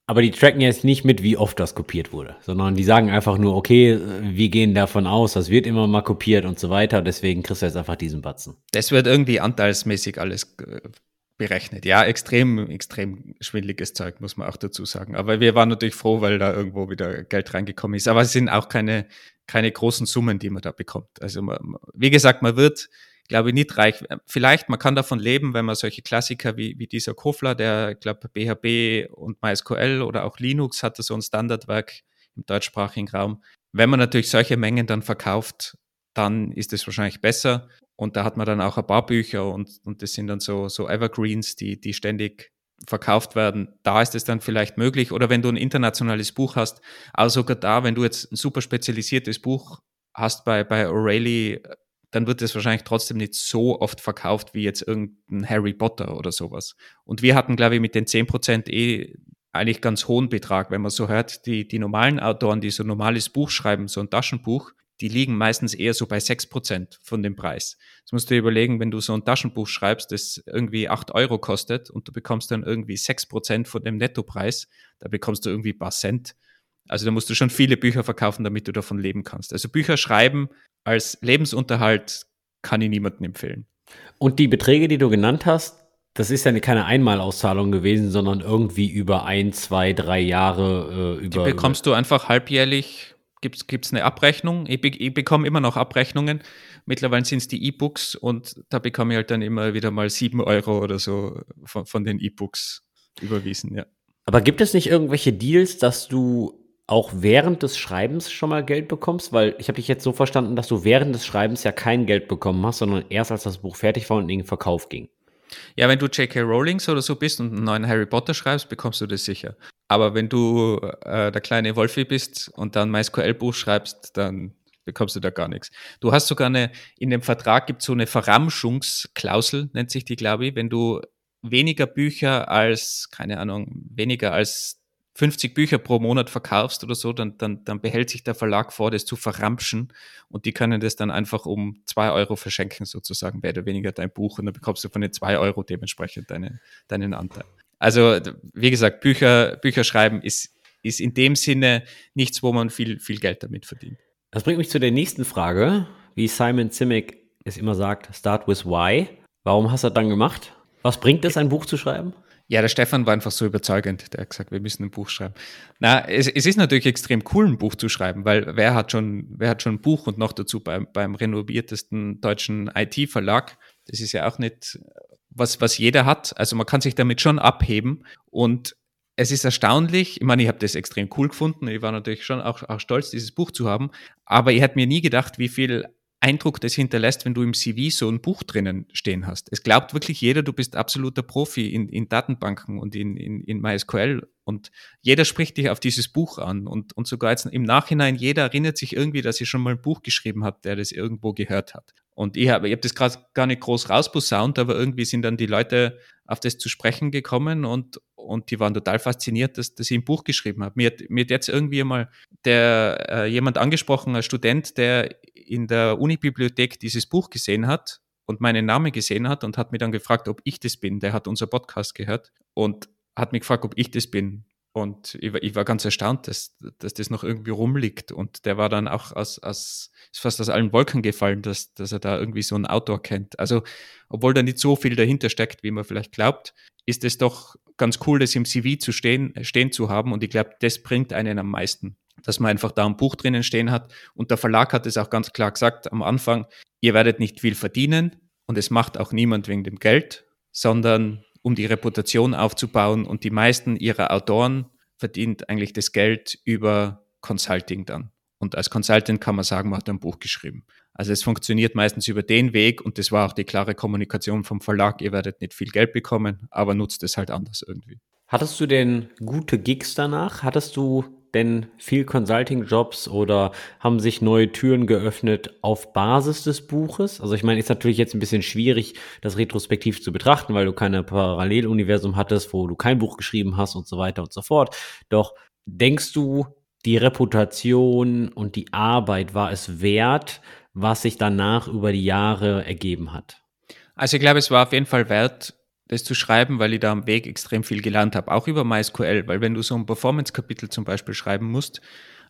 Aber die tracken jetzt nicht mit, wie oft das kopiert wurde, sondern die sagen einfach nur, okay, wir gehen davon aus, das wird immer mal kopiert und so weiter. Deswegen kriegst du jetzt einfach diesen Batzen. Das wird irgendwie anteilsmäßig alles äh, berechnet. Ja, extrem, extrem schwindliges Zeug, muss man auch dazu sagen. Aber wir waren natürlich froh, weil da irgendwo wieder Geld reingekommen ist. Aber es sind auch keine, keine großen Summen, die man da bekommt. Also, man, wie gesagt, man wird, glaube ich, nicht reich. Vielleicht, man kann davon leben, wenn man solche Klassiker wie, wie dieser Kofler, der, glaube BHB und MySQL oder auch Linux hatte so ein Standardwerk im deutschsprachigen Raum. Wenn man natürlich solche Mengen dann verkauft, dann ist es wahrscheinlich besser. Und da hat man dann auch ein paar Bücher und, und das sind dann so, so Evergreens, die, die ständig verkauft werden. Da ist es dann vielleicht möglich. Oder wenn du ein internationales Buch hast, aber sogar da, wenn du jetzt ein super spezialisiertes Buch hast bei, bei O'Reilly, dann wird es wahrscheinlich trotzdem nicht so oft verkauft wie jetzt irgendein Harry Potter oder sowas. Und wir hatten, glaube ich, mit den 10% eh eigentlich ganz hohen Betrag, wenn man so hört, die, die normalen Autoren, die so ein normales Buch schreiben, so ein Taschenbuch, die liegen meistens eher so bei 6% von dem Preis. Das musst du dir überlegen, wenn du so ein Taschenbuch schreibst, das irgendwie 8 Euro kostet und du bekommst dann irgendwie 6% von dem Nettopreis, da bekommst du irgendwie ein paar Cent. Also da musst du schon viele Bücher verkaufen, damit du davon leben kannst. Also Bücher schreiben als Lebensunterhalt kann ich niemandem empfehlen. Und die Beträge, die du genannt hast, das ist ja keine Einmalauszahlung gewesen, sondern irgendwie über ein, zwei, drei Jahre äh, über. Die bekommst du einfach halbjährlich gibt es eine Abrechnung. Ich, ich, bekomme immer noch Abrechnungen. Mittlerweile sind es die E-Books und da bekomme ich halt dann immer wieder mal sieben Euro oder so von, von den E-Books überwiesen, ja. Aber gibt es nicht irgendwelche Deals, dass du auch während des Schreibens schon mal Geld bekommst? Weil ich habe dich jetzt so verstanden, dass du während des Schreibens ja kein Geld bekommen hast, sondern erst als das Buch fertig war und in den Verkauf ging. Ja, wenn du J.K. Rowlings oder so bist und einen neuen Harry Potter schreibst, bekommst du das sicher. Aber wenn du äh, der kleine Wolfi bist und dann MySQL-Buch schreibst, dann bekommst du da gar nichts. Du hast sogar eine, in dem Vertrag gibt es so eine Verramschungsklausel, nennt sich die, glaube ich, wenn du weniger Bücher als, keine Ahnung, weniger als 50 Bücher pro Monat verkaufst oder so, dann, dann, dann behält sich der Verlag vor, das zu verramschen und die können das dann einfach um zwei Euro verschenken, sozusagen, mehr oder weniger dein Buch und dann bekommst du von den zwei Euro dementsprechend deine, deinen Anteil. Also, wie gesagt, Bücher, Bücher schreiben ist, ist in dem Sinne nichts, wo man viel, viel Geld damit verdient. Das bringt mich zu der nächsten Frage. Wie Simon Simic es immer sagt, start with why. Warum hast du das dann gemacht? Was bringt es, ein Buch zu schreiben? Ja, der Stefan war einfach so überzeugend. Der hat gesagt, wir müssen ein Buch schreiben. Na, es, es ist natürlich extrem cool, ein Buch zu schreiben, weil wer hat schon, wer hat schon ein Buch und noch dazu beim, beim renoviertesten deutschen IT-Verlag? Das ist ja auch nicht was, was jeder hat. Also man kann sich damit schon abheben und es ist erstaunlich, ich meine, ich habe das extrem cool gefunden, ich war natürlich schon auch, auch stolz, dieses Buch zu haben, aber ich hätte mir nie gedacht, wie viel Eindruck das hinterlässt, wenn du im CV so ein Buch drinnen stehen hast. Es glaubt wirklich jeder, du bist absoluter Profi in, in Datenbanken und in, in, in MySQL und jeder spricht dich auf dieses Buch an und, und sogar jetzt im Nachhinein, jeder erinnert sich irgendwie, dass ich schon mal ein Buch geschrieben hat, der das irgendwo gehört hat. Und ich habe ich hab das gerade gar nicht groß rausposaunt, aber irgendwie sind dann die Leute auf das zu sprechen gekommen und, und die waren total fasziniert, dass, dass ich ein Buch geschrieben habe. Mir, mir hat jetzt irgendwie mal der, äh, jemand angesprochen, ein Student, der in der Unibibliothek dieses Buch gesehen hat und meinen Namen gesehen hat und hat mich dann gefragt, ob ich das bin. Der hat unser Podcast gehört und hat mich gefragt, ob ich das bin. Und ich war, ich war ganz erstaunt, dass, dass das noch irgendwie rumliegt. Und der war dann auch aus, aus, ist fast aus allen Wolken gefallen, dass, dass er da irgendwie so einen Autor kennt. Also, obwohl da nicht so viel dahinter steckt, wie man vielleicht glaubt, ist es doch ganz cool, das im CV zu stehen, stehen zu haben. Und ich glaube, das bringt einen am meisten dass man einfach da ein Buch drinnen stehen hat. Und der Verlag hat es auch ganz klar gesagt am Anfang, ihr werdet nicht viel verdienen und es macht auch niemand wegen dem Geld, sondern um die Reputation aufzubauen. Und die meisten ihrer Autoren verdient eigentlich das Geld über Consulting dann. Und als Consultant kann man sagen, man hat ein Buch geschrieben. Also es funktioniert meistens über den Weg und das war auch die klare Kommunikation vom Verlag. Ihr werdet nicht viel Geld bekommen, aber nutzt es halt anders irgendwie. Hattest du denn gute Gigs danach? Hattest du denn viel Consulting-Jobs oder haben sich neue Türen geöffnet auf Basis des Buches? Also ich meine, ist natürlich jetzt ein bisschen schwierig, das retrospektiv zu betrachten, weil du keine Paralleluniversum hattest, wo du kein Buch geschrieben hast und so weiter und so fort. Doch denkst du, die Reputation und die Arbeit war es wert, was sich danach über die Jahre ergeben hat? Also ich glaube, es war auf jeden Fall wert, das zu schreiben, weil ich da am Weg extrem viel gelernt habe, auch über MySQL, weil wenn du so ein Performance-Kapitel zum Beispiel schreiben musst,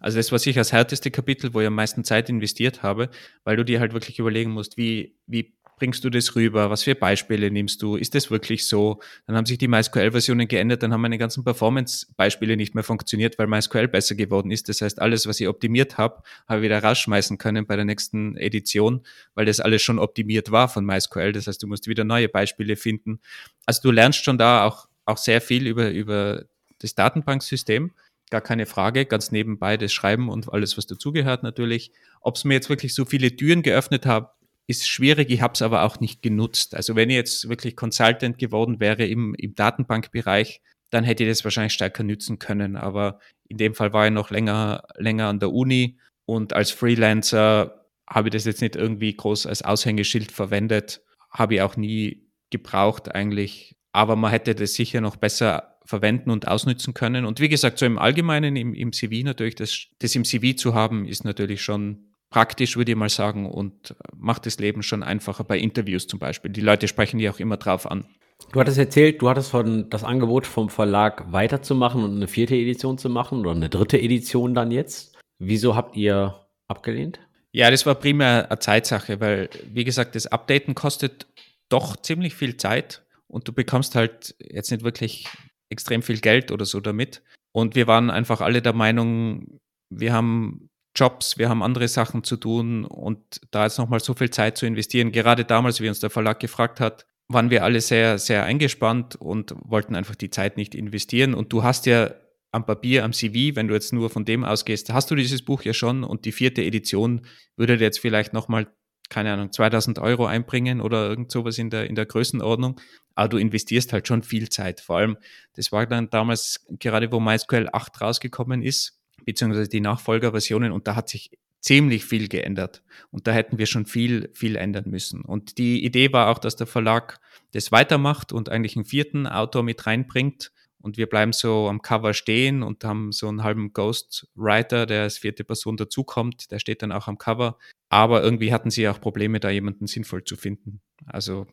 also das war sicher das härteste Kapitel, wo ich am meisten Zeit investiert habe, weil du dir halt wirklich überlegen musst, wie, wie bringst du das rüber? Was für Beispiele nimmst du? Ist das wirklich so? Dann haben sich die MySQL-Versionen geändert, dann haben meine ganzen Performance-Beispiele nicht mehr funktioniert, weil MySQL besser geworden ist. Das heißt, alles, was ich optimiert habe, habe ich wieder rausschmeißen können bei der nächsten Edition, weil das alles schon optimiert war von MySQL. Das heißt, du musst wieder neue Beispiele finden. Also du lernst schon da auch, auch sehr viel über, über das Datenbanksystem gar keine Frage, ganz nebenbei das Schreiben und alles, was dazugehört natürlich. Ob es mir jetzt wirklich so viele Türen geöffnet hat, ist schwierig, ich habe es aber auch nicht genutzt. Also wenn ich jetzt wirklich Consultant geworden wäre im, im Datenbankbereich, dann hätte ich das wahrscheinlich stärker nützen können. Aber in dem Fall war ich noch länger, länger an der Uni und als Freelancer habe ich das jetzt nicht irgendwie groß als Aushängeschild verwendet, habe ich auch nie gebraucht eigentlich. Aber man hätte das sicher noch besser verwenden und ausnützen können. Und wie gesagt, so im Allgemeinen im, im CV natürlich, das, das im CV zu haben, ist natürlich schon praktisch, würde ich mal sagen, und macht das Leben schon einfacher bei Interviews zum Beispiel. Die Leute sprechen die auch immer drauf an. Du hattest erzählt, du hattest von das Angebot vom Verlag weiterzumachen und eine vierte Edition zu machen oder eine dritte Edition dann jetzt. Wieso habt ihr abgelehnt? Ja, das war primär eine Zeitsache, weil, wie gesagt, das Updaten kostet doch ziemlich viel Zeit und du bekommst halt jetzt nicht wirklich extrem viel Geld oder so damit. Und wir waren einfach alle der Meinung, wir haben Jobs, wir haben andere Sachen zu tun und da jetzt nochmal so viel Zeit zu investieren, gerade damals, wie uns der Verlag gefragt hat, waren wir alle sehr, sehr eingespannt und wollten einfach die Zeit nicht investieren. Und du hast ja am Papier, am CV, wenn du jetzt nur von dem ausgehst, hast du dieses Buch ja schon und die vierte Edition würde dir jetzt vielleicht nochmal, keine Ahnung, 2000 Euro einbringen oder irgend sowas in der, in der Größenordnung. Aber du investierst halt schon viel Zeit. Vor allem, das war dann damals gerade, wo MySQL 8 rausgekommen ist, beziehungsweise die Nachfolgerversionen und da hat sich ziemlich viel geändert. Und da hätten wir schon viel, viel ändern müssen. Und die Idee war auch, dass der Verlag das weitermacht und eigentlich einen vierten Autor mit reinbringt. Und wir bleiben so am Cover stehen und haben so einen halben Ghostwriter, der als vierte Person dazukommt. Der steht dann auch am Cover. Aber irgendwie hatten sie auch Probleme, da jemanden sinnvoll zu finden. Also,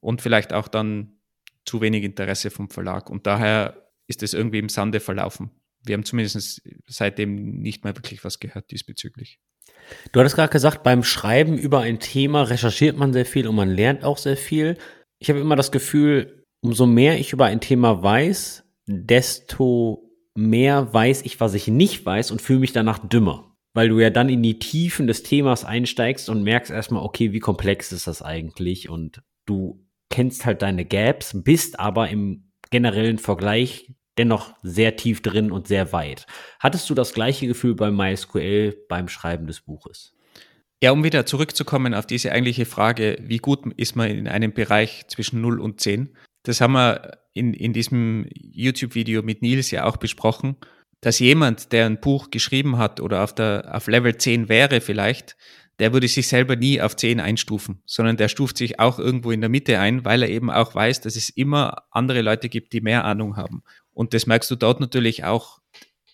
und vielleicht auch dann zu wenig Interesse vom Verlag. Und daher ist es irgendwie im Sande verlaufen wir haben zumindest seitdem nicht mehr wirklich was gehört diesbezüglich. Du hattest gerade gesagt, beim Schreiben über ein Thema recherchiert man sehr viel und man lernt auch sehr viel. Ich habe immer das Gefühl, umso mehr ich über ein Thema weiß, desto mehr weiß ich, was ich nicht weiß und fühle mich danach dümmer. Weil du ja dann in die Tiefen des Themas einsteigst und merkst erstmal, okay, wie komplex ist das eigentlich? Und du kennst halt deine Gaps, bist aber im generellen Vergleich dennoch sehr tief drin und sehr weit. Hattest du das gleiche Gefühl beim MySQL beim Schreiben des Buches? Ja, um wieder zurückzukommen auf diese eigentliche Frage, wie gut ist man in einem Bereich zwischen 0 und 10? Das haben wir in, in diesem YouTube-Video mit Nils ja auch besprochen, dass jemand, der ein Buch geschrieben hat oder auf, der, auf Level 10 wäre vielleicht, der würde sich selber nie auf 10 einstufen, sondern der stuft sich auch irgendwo in der Mitte ein, weil er eben auch weiß, dass es immer andere Leute gibt, die mehr Ahnung haben. Und das merkst du dort natürlich auch.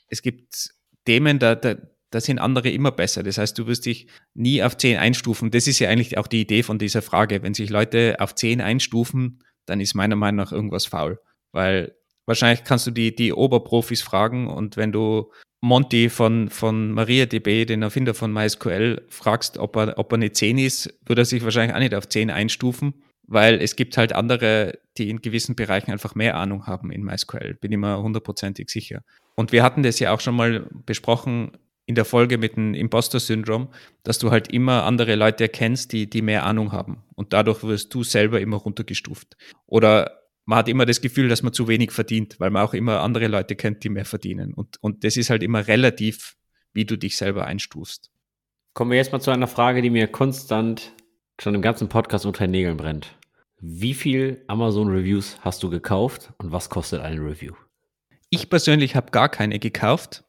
Es gibt Themen, da, da, da sind andere immer besser. Das heißt, du wirst dich nie auf 10 einstufen. Das ist ja eigentlich auch die Idee von dieser Frage. Wenn sich Leute auf 10 einstufen, dann ist meiner Meinung nach irgendwas faul. Weil wahrscheinlich kannst du die, die Oberprofis fragen und wenn du Monty von, von MariaDB, den Erfinder von MySQL, fragst, ob er, ob er eine 10 ist, würde er sich wahrscheinlich auch nicht auf 10 einstufen weil es gibt halt andere, die in gewissen Bereichen einfach mehr Ahnung haben in MySQL, bin ich mir hundertprozentig sicher. Und wir hatten das ja auch schon mal besprochen in der Folge mit dem Imposter-Syndrom, dass du halt immer andere Leute erkennst, die, die mehr Ahnung haben. Und dadurch wirst du selber immer runtergestuft. Oder man hat immer das Gefühl, dass man zu wenig verdient, weil man auch immer andere Leute kennt, die mehr verdienen. Und, und das ist halt immer relativ, wie du dich selber einstufst. Kommen wir jetzt mal zu einer Frage, die mir konstant schon im ganzen Podcast unter den Nägeln brennt. Wie viel Amazon Reviews hast du gekauft und was kostet eine Review? Ich persönlich habe gar keine gekauft.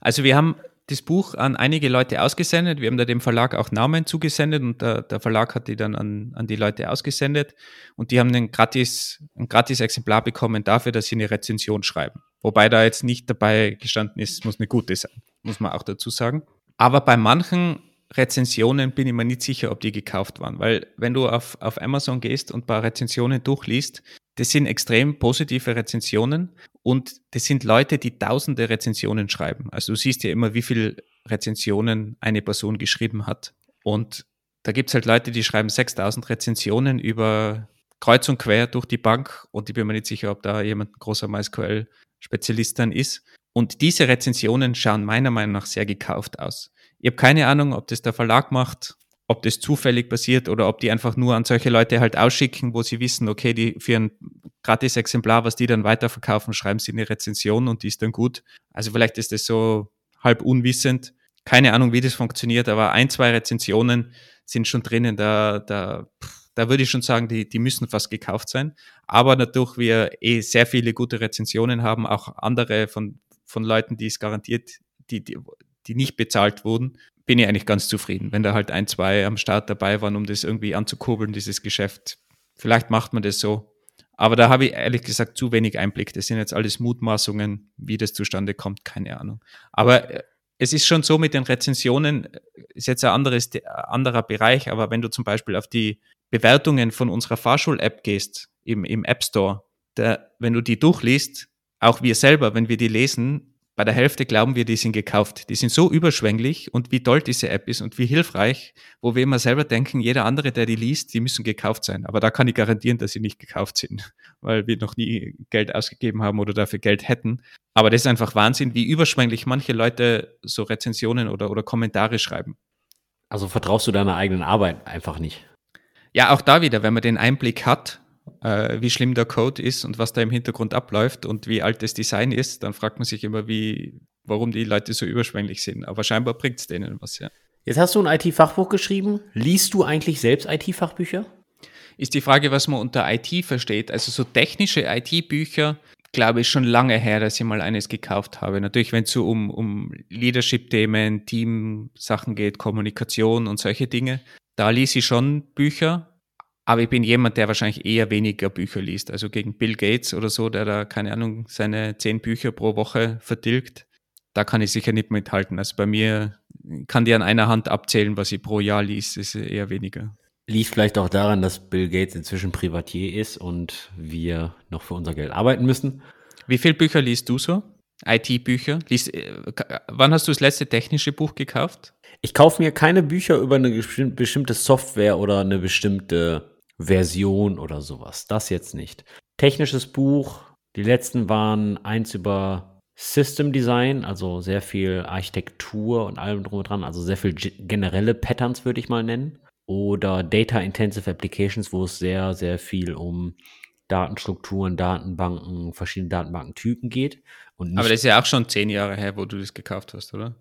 Also wir haben das Buch an einige Leute ausgesendet. Wir haben da dem Verlag auch Namen zugesendet und der, der Verlag hat die dann an, an die Leute ausgesendet und die haben einen gratis, ein gratis Exemplar bekommen dafür, dass sie eine Rezension schreiben. Wobei da jetzt nicht dabei gestanden ist, muss eine gute sein, muss man auch dazu sagen. Aber bei manchen Rezensionen bin ich mir nicht sicher, ob die gekauft waren, weil wenn du auf, auf Amazon gehst und ein paar Rezensionen durchliest, das sind extrem positive Rezensionen und das sind Leute, die tausende Rezensionen schreiben. Also du siehst ja immer, wie viele Rezensionen eine Person geschrieben hat. Und da gibt es halt Leute, die schreiben 6000 Rezensionen über kreuz und quer durch die Bank und ich bin mir nicht sicher, ob da jemand ein großer MySQL-Spezialist dann ist. Und diese Rezensionen schauen meiner Meinung nach sehr gekauft aus. Ich habe keine Ahnung, ob das der Verlag macht, ob das zufällig passiert oder ob die einfach nur an solche Leute halt ausschicken, wo sie wissen, okay, die für ein gratis Exemplar, was die dann weiterverkaufen, schreiben sie eine Rezension und die ist dann gut. Also vielleicht ist das so halb unwissend. Keine Ahnung, wie das funktioniert, aber ein, zwei Rezensionen sind schon drinnen. Da, da, da würde ich schon sagen, die, die müssen fast gekauft sein. Aber dadurch wir eh sehr viele gute Rezensionen haben, auch andere von, von Leuten, die es garantiert, die, die, die nicht bezahlt wurden, bin ich eigentlich ganz zufrieden. Wenn da halt ein, zwei am Start dabei waren, um das irgendwie anzukurbeln, dieses Geschäft. Vielleicht macht man das so. Aber da habe ich ehrlich gesagt zu wenig Einblick. Das sind jetzt alles Mutmaßungen, wie das zustande kommt, keine Ahnung. Aber äh, es ist schon so mit den Rezensionen, äh, ist jetzt ein anderes, anderer Bereich, aber wenn du zum Beispiel auf die Bewertungen von unserer Fahrschul-App gehst, im, im App Store, da, wenn du die durchliest, auch wir selber, wenn wir die lesen, bei der Hälfte glauben wir, die sind gekauft. Die sind so überschwänglich und wie toll diese App ist und wie hilfreich, wo wir immer selber denken, jeder andere, der die liest, die müssen gekauft sein. Aber da kann ich garantieren, dass sie nicht gekauft sind, weil wir noch nie Geld ausgegeben haben oder dafür Geld hätten. Aber das ist einfach Wahnsinn, wie überschwänglich manche Leute so Rezensionen oder, oder Kommentare schreiben. Also vertraust du deiner eigenen Arbeit einfach nicht? Ja, auch da wieder, wenn man den Einblick hat, äh, wie schlimm der Code ist und was da im Hintergrund abläuft und wie alt das Design ist, dann fragt man sich immer, wie, warum die Leute so überschwänglich sind. Aber scheinbar bringt es denen was, ja. Jetzt hast du ein IT-Fachbuch geschrieben. Liest du eigentlich selbst IT-Fachbücher? Ist die Frage, was man unter IT versteht. Also so technische IT-Bücher, glaube ich, schon lange her, dass ich mal eines gekauft habe. Natürlich, wenn es so um, um Leadership-Themen, Team-Sachen geht, Kommunikation und solche Dinge, da lese ich schon Bücher. Aber ich bin jemand, der wahrscheinlich eher weniger Bücher liest. Also gegen Bill Gates oder so, der da, keine Ahnung, seine zehn Bücher pro Woche vertilgt. Da kann ich sicher nicht mithalten. Also bei mir kann die an einer Hand abzählen, was ich pro Jahr liest, ist eher weniger. Liegt vielleicht auch daran, dass Bill Gates inzwischen Privatier ist und wir noch für unser Geld arbeiten müssen. Wie viele Bücher liest du so? IT-Bücher? Äh, wann hast du das letzte technische Buch gekauft? Ich kaufe mir keine Bücher über eine bestimmte Software oder eine bestimmte Version oder sowas. Das jetzt nicht. Technisches Buch, die letzten waren eins über System Design, also sehr viel Architektur und allem drum und dran, also sehr viel generelle Patterns würde ich mal nennen. Oder Data Intensive Applications, wo es sehr, sehr viel um Datenstrukturen, Datenbanken, verschiedene Datenbankentypen geht. Aber das ist ja auch schon zehn Jahre her, wo du das gekauft hast, oder?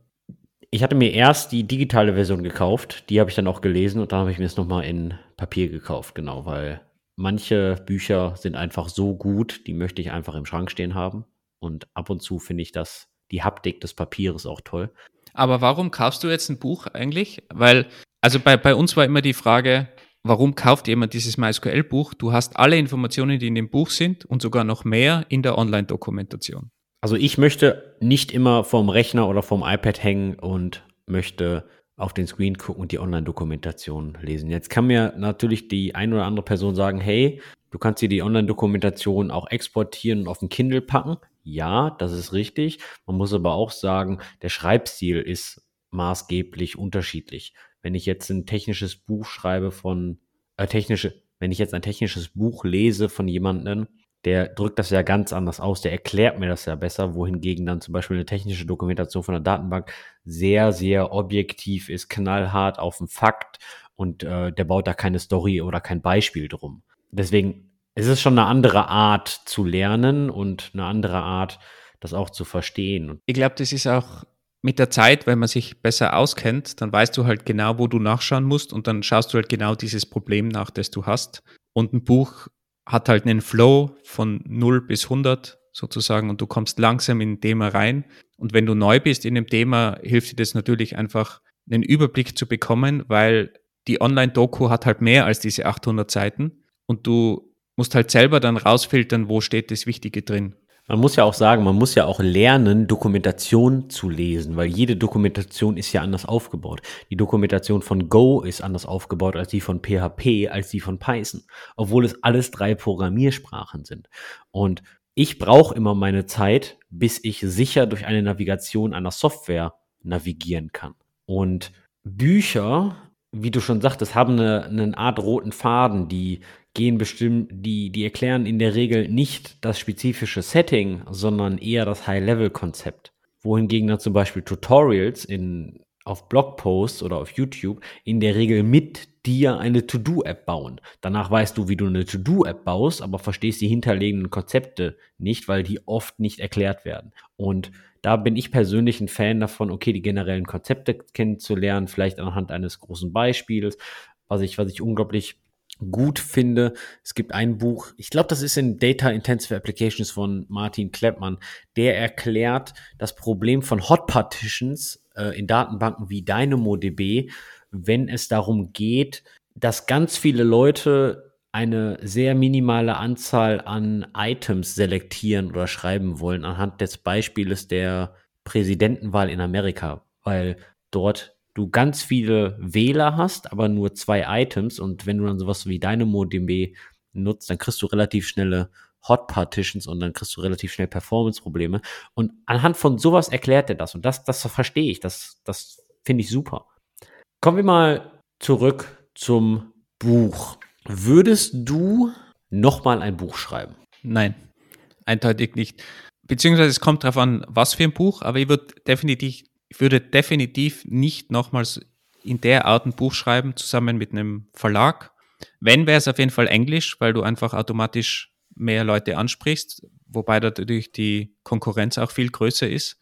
Ich hatte mir erst die digitale Version gekauft, die habe ich dann auch gelesen und dann habe ich mir es nochmal in Papier gekauft, genau, weil manche Bücher sind einfach so gut, die möchte ich einfach im Schrank stehen haben. Und ab und zu finde ich das, die Haptik des Papiers auch toll. Aber warum kaufst du jetzt ein Buch eigentlich? Weil, also bei, bei uns war immer die Frage, warum kauft jemand dieses MySQL-Buch? Du hast alle Informationen, die in dem Buch sind und sogar noch mehr in der Online-Dokumentation. Also ich möchte nicht immer vorm Rechner oder vorm iPad hängen und möchte auf den Screen gucken und die Online-Dokumentation lesen. Jetzt kann mir natürlich die ein oder andere Person sagen, hey, du kannst dir die Online-Dokumentation auch exportieren und auf den Kindle packen. Ja, das ist richtig. Man muss aber auch sagen, der Schreibstil ist maßgeblich unterschiedlich. Wenn ich jetzt ein technisches Buch schreibe von, äh, technische, wenn ich jetzt ein technisches Buch lese von jemandem, der drückt das ja ganz anders aus, der erklärt mir das ja besser, wohingegen dann zum Beispiel eine technische Dokumentation von der Datenbank sehr, sehr objektiv ist, knallhart auf den Fakt und äh, der baut da keine Story oder kein Beispiel drum. Deswegen es ist schon eine andere Art zu lernen und eine andere Art, das auch zu verstehen. Ich glaube, das ist auch mit der Zeit, wenn man sich besser auskennt, dann weißt du halt genau, wo du nachschauen musst und dann schaust du halt genau dieses Problem nach, das du hast. Und ein Buch hat halt einen Flow von 0 bis 100 sozusagen und du kommst langsam in ein Thema rein. Und wenn du neu bist in dem Thema, hilft dir das natürlich einfach, einen Überblick zu bekommen, weil die Online-Doku hat halt mehr als diese 800 Seiten und du musst halt selber dann rausfiltern, wo steht das Wichtige drin. Man muss ja auch sagen, man muss ja auch lernen, Dokumentation zu lesen, weil jede Dokumentation ist ja anders aufgebaut. Die Dokumentation von Go ist anders aufgebaut als die von PHP, als die von Python, obwohl es alles drei Programmiersprachen sind. Und ich brauche immer meine Zeit, bis ich sicher durch eine Navigation einer Software navigieren kann. Und Bücher, wie du schon sagtest, haben eine, eine Art roten Faden, die gehen bestimmt, die, die erklären in der Regel nicht das spezifische Setting, sondern eher das High-Level-Konzept. Wohingegen dann zum Beispiel Tutorials in, auf Blogposts oder auf YouTube in der Regel mit dir eine To-Do-App bauen. Danach weißt du, wie du eine To-Do-App baust, aber verstehst die hinterliegenden Konzepte nicht, weil die oft nicht erklärt werden. Und da bin ich persönlich ein Fan davon, okay, die generellen Konzepte kennenzulernen, vielleicht anhand eines großen Beispiels, was ich, was ich unglaublich gut finde. Es gibt ein Buch, ich glaube, das ist in Data Intensive Applications von Martin Kleppmann, der erklärt das Problem von Hot Partitions äh, in Datenbanken wie DynamoDB, wenn es darum geht, dass ganz viele Leute eine sehr minimale Anzahl an Items selektieren oder schreiben wollen anhand des Beispieles der Präsidentenwahl in Amerika, weil dort du ganz viele Wähler hast, aber nur zwei Items und wenn du dann sowas wie DynamoDB nutzt, dann kriegst du relativ schnelle Hot Partitions und dann kriegst du relativ schnell Performance-Probleme. Und anhand von sowas erklärt er das und das, das verstehe ich, das, das finde ich super. Kommen wir mal zurück zum Buch. Würdest du nochmal ein Buch schreiben? Nein, eindeutig nicht. Beziehungsweise es kommt darauf an, was für ein Buch, aber ich würde definitiv ich würde definitiv nicht nochmals in der Art ein Buch schreiben, zusammen mit einem Verlag, Wenn wäre es auf jeden Fall Englisch, weil du einfach automatisch mehr Leute ansprichst, wobei dadurch die Konkurrenz auch viel größer ist.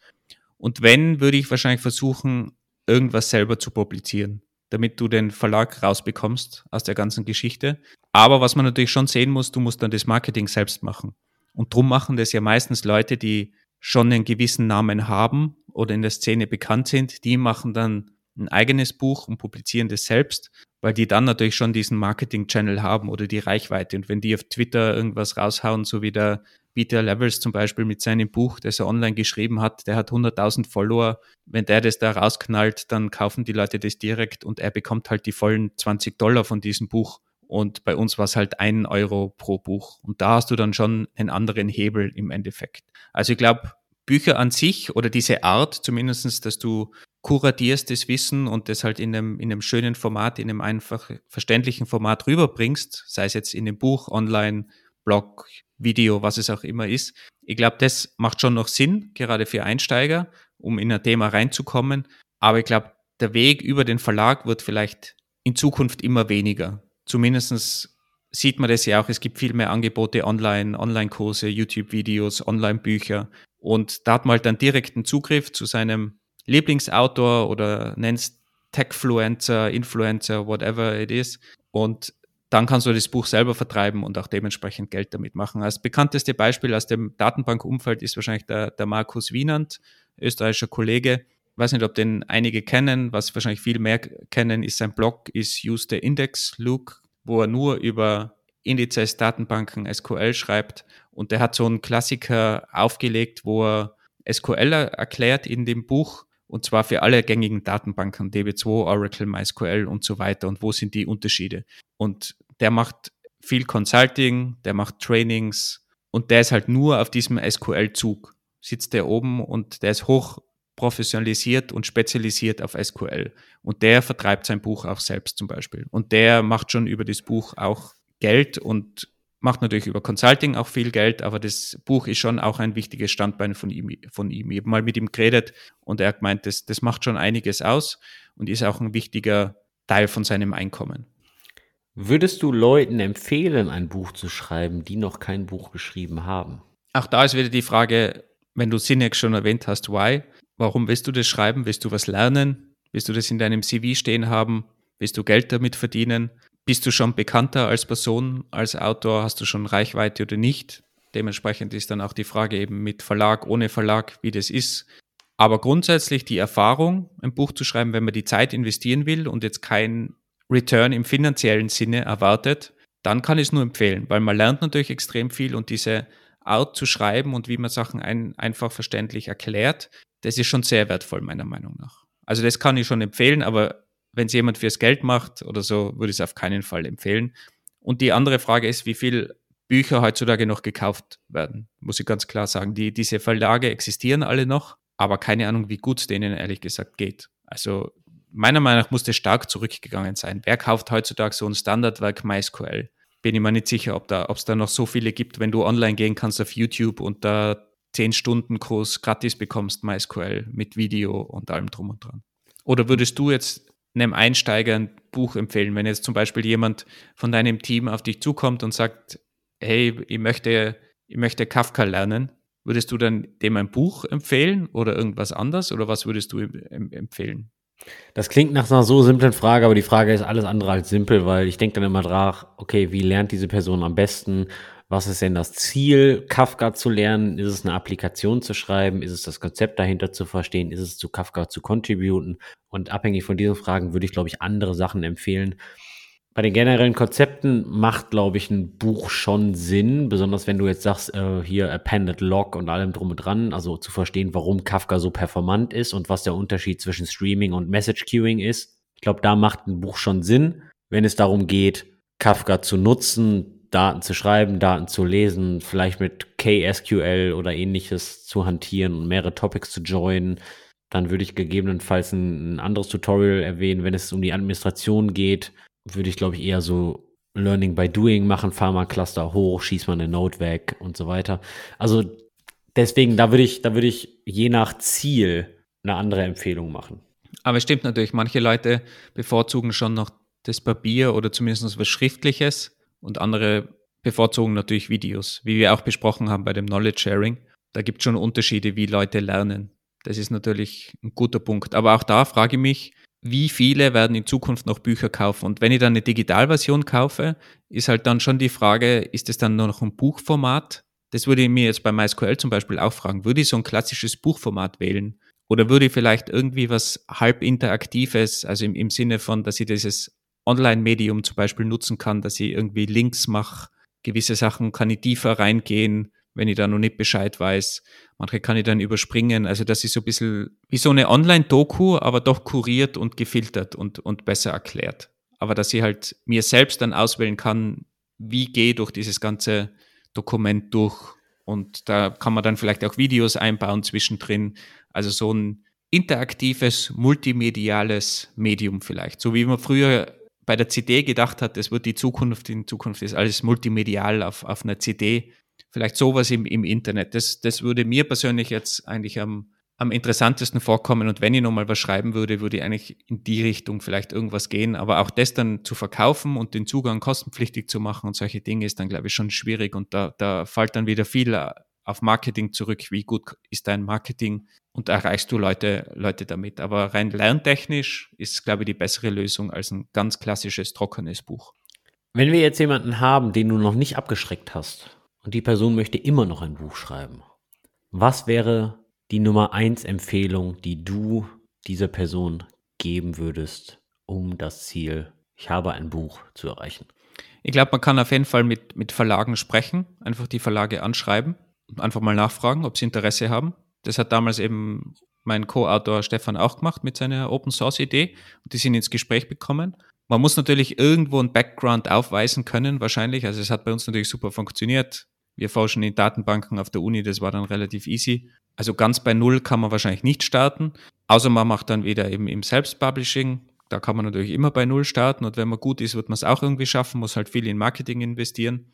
Und wenn, würde ich wahrscheinlich versuchen, irgendwas selber zu publizieren, damit du den Verlag rausbekommst aus der ganzen Geschichte. Aber was man natürlich schon sehen muss, du musst dann das Marketing selbst machen. Und drum machen das ja meistens Leute, die schon einen gewissen Namen haben oder in der Szene bekannt sind, die machen dann ein eigenes Buch und publizieren das selbst, weil die dann natürlich schon diesen Marketing-Channel haben oder die Reichweite. Und wenn die auf Twitter irgendwas raushauen, so wie der Peter Levels zum Beispiel mit seinem Buch, das er online geschrieben hat, der hat 100.000 Follower. Wenn der das da rausknallt, dann kaufen die Leute das direkt und er bekommt halt die vollen 20 Dollar von diesem Buch. Und bei uns war es halt ein Euro pro Buch. Und da hast du dann schon einen anderen Hebel im Endeffekt. Also ich glaube, Bücher an sich oder diese Art zumindestens, dass du kuratierst das Wissen und das halt in einem, in einem schönen Format, in einem einfach verständlichen Format rüberbringst, sei es jetzt in dem Buch, online, Blog, Video, was es auch immer ist. Ich glaube, das macht schon noch Sinn, gerade für Einsteiger, um in ein Thema reinzukommen. Aber ich glaube, der Weg über den Verlag wird vielleicht in Zukunft immer weniger. Zumindest sieht man das ja auch. Es gibt viel mehr Angebote online, Online-Kurse, YouTube-Videos, Online-Bücher. Und da hat man halt dann direkten Zugriff zu seinem Lieblingsautor oder nennst Techfluencer, Influencer, whatever it is. Und dann kannst du das Buch selber vertreiben und auch dementsprechend Geld damit machen. Als bekannteste Beispiel aus dem Datenbankumfeld ist wahrscheinlich der, der Markus Wienand, österreichischer Kollege. Weiß nicht, ob den einige kennen. Was wahrscheinlich viel mehr kennen, ist sein Blog, ist Use the Index Luke, wo er nur über Indizes, Datenbanken, SQL schreibt. Und der hat so einen Klassiker aufgelegt, wo er SQL erklärt in dem Buch. Und zwar für alle gängigen Datenbanken, DB2, Oracle, MySQL und so weiter. Und wo sind die Unterschiede? Und der macht viel Consulting, der macht Trainings und der ist halt nur auf diesem SQL-Zug. Sitzt der oben und der ist hoch professionalisiert und spezialisiert auf SQL. Und der vertreibt sein Buch auch selbst zum Beispiel. Und der macht schon über das Buch auch Geld und macht natürlich über Consulting auch viel Geld, aber das Buch ist schon auch ein wichtiges Standbein von ihm. Von ihm. Ich habe mal mit ihm geredet und er hat gemeint, das, das macht schon einiges aus und ist auch ein wichtiger Teil von seinem Einkommen. Würdest du Leuten empfehlen, ein Buch zu schreiben, die noch kein Buch geschrieben haben? Auch da ist wieder die Frage, wenn du Sinex schon erwähnt hast, why? Warum willst du das schreiben? Willst du was lernen? Willst du das in deinem CV stehen haben? Willst du Geld damit verdienen? Bist du schon bekannter als Person, als Autor? Hast du schon Reichweite oder nicht? Dementsprechend ist dann auch die Frage eben mit Verlag, ohne Verlag, wie das ist. Aber grundsätzlich die Erfahrung, ein Buch zu schreiben, wenn man die Zeit investieren will und jetzt kein Return im finanziellen Sinne erwartet, dann kann ich es nur empfehlen, weil man lernt natürlich extrem viel und diese Art zu schreiben und wie man Sachen ein, einfach verständlich erklärt, das ist schon sehr wertvoll meiner Meinung nach. Also das kann ich schon empfehlen, aber wenn es jemand fürs Geld macht oder so, würde ich es auf keinen Fall empfehlen. Und die andere Frage ist, wie viel Bücher heutzutage noch gekauft werden, muss ich ganz klar sagen. Die, diese Verlage existieren alle noch, aber keine Ahnung, wie gut es denen ehrlich gesagt geht. Also meiner Meinung nach muss das stark zurückgegangen sein. Wer kauft heutzutage so ein Standardwerk MySQL? Bin ich mir nicht sicher, ob da, es da noch so viele gibt, wenn du online gehen kannst auf YouTube und da 10 Stunden Kurs gratis bekommst, MySQL mit Video und allem drum und dran. Oder würdest du jetzt einem Einsteiger ein Buch empfehlen, wenn jetzt zum Beispiel jemand von deinem Team auf dich zukommt und sagt, hey, ich möchte, ich möchte Kafka lernen, würdest du dann dem ein Buch empfehlen oder irgendwas anderes oder was würdest du empfehlen? Das klingt nach einer so simplen Frage, aber die Frage ist alles andere als simpel, weil ich denke dann immer drauf, okay, wie lernt diese Person am besten? Was ist denn das Ziel, Kafka zu lernen? Ist es eine Applikation zu schreiben? Ist es das Konzept dahinter zu verstehen? Ist es zu Kafka zu contributen? Und abhängig von diesen Fragen würde ich, glaube ich, andere Sachen empfehlen. Bei den generellen Konzepten macht, glaube ich, ein Buch schon Sinn, besonders wenn du jetzt sagst, äh, hier Appended Log und allem drum und dran, also zu verstehen, warum Kafka so performant ist und was der Unterschied zwischen Streaming und Message Queuing ist. Ich glaube, da macht ein Buch schon Sinn, wenn es darum geht, Kafka zu nutzen, Daten zu schreiben, Daten zu lesen, vielleicht mit KSQL oder ähnliches zu hantieren und mehrere Topics zu joinen. Dann würde ich gegebenenfalls ein, ein anderes Tutorial erwähnen, wenn es um die Administration geht. Würde ich, glaube ich, eher so Learning by Doing machen, fahr mal Cluster hoch, schieß mal eine Node weg und so weiter. Also deswegen, da würde ich, da würde ich je nach Ziel eine andere Empfehlung machen. Aber es stimmt natürlich, manche Leute bevorzugen schon noch das Papier oder zumindest was Schriftliches und andere bevorzugen natürlich Videos, wie wir auch besprochen haben bei dem Knowledge Sharing. Da gibt es schon Unterschiede, wie Leute lernen. Das ist natürlich ein guter Punkt. Aber auch da frage ich mich, wie viele werden in Zukunft noch Bücher kaufen? Und wenn ich dann eine Digitalversion kaufe, ist halt dann schon die Frage, ist es dann nur noch ein Buchformat? Das würde ich mir jetzt bei MySQL zum Beispiel auch fragen. Würde ich so ein klassisches Buchformat wählen? Oder würde ich vielleicht irgendwie was halb interaktives, also im, im Sinne von, dass ich dieses Online-Medium zum Beispiel nutzen kann, dass ich irgendwie Links mache, gewisse Sachen kann ich tiefer reingehen, wenn ich da noch nicht Bescheid weiß. Manche kann ich dann überspringen. Also das ist so ein bisschen wie so eine Online-Doku, aber doch kuriert und gefiltert und, und besser erklärt. Aber dass ich halt mir selbst dann auswählen kann, wie gehe durch dieses ganze Dokument durch. Und da kann man dann vielleicht auch Videos einbauen zwischendrin. Also so ein interaktives, multimediales Medium vielleicht. So wie man früher bei der CD gedacht hat, das wird die Zukunft, in Zukunft ist alles multimedial auf, auf einer CD. Vielleicht sowas im, im Internet. Das, das würde mir persönlich jetzt eigentlich am, am interessantesten vorkommen. Und wenn ich nochmal was schreiben würde, würde ich eigentlich in die Richtung vielleicht irgendwas gehen. Aber auch das dann zu verkaufen und den Zugang kostenpflichtig zu machen und solche Dinge ist dann, glaube ich, schon schwierig. Und da, da fällt dann wieder viel auf Marketing zurück. Wie gut ist dein Marketing? Und erreichst du Leute, Leute damit. Aber rein lerntechnisch ist, glaube ich, die bessere Lösung als ein ganz klassisches, trockenes Buch. Wenn wir jetzt jemanden haben, den du noch nicht abgeschreckt hast und die Person möchte immer noch ein Buch schreiben, was wäre die Nummer eins Empfehlung, die du dieser Person geben würdest, um das Ziel, ich habe ein Buch zu erreichen? Ich glaube, man kann auf jeden Fall mit, mit Verlagen sprechen, einfach die Verlage anschreiben einfach mal nachfragen, ob sie Interesse haben. Das hat damals eben mein Co-Autor Stefan auch gemacht mit seiner Open Source Idee und die sind ins Gespräch bekommen. Man muss natürlich irgendwo einen Background aufweisen können, wahrscheinlich. Also es hat bei uns natürlich super funktioniert. Wir forschen in Datenbanken auf der Uni, das war dann relativ easy. Also ganz bei Null kann man wahrscheinlich nicht starten, außer man macht dann wieder eben im Selbstpublishing. Da kann man natürlich immer bei Null starten und wenn man gut ist, wird man es auch irgendwie schaffen, muss halt viel in Marketing investieren.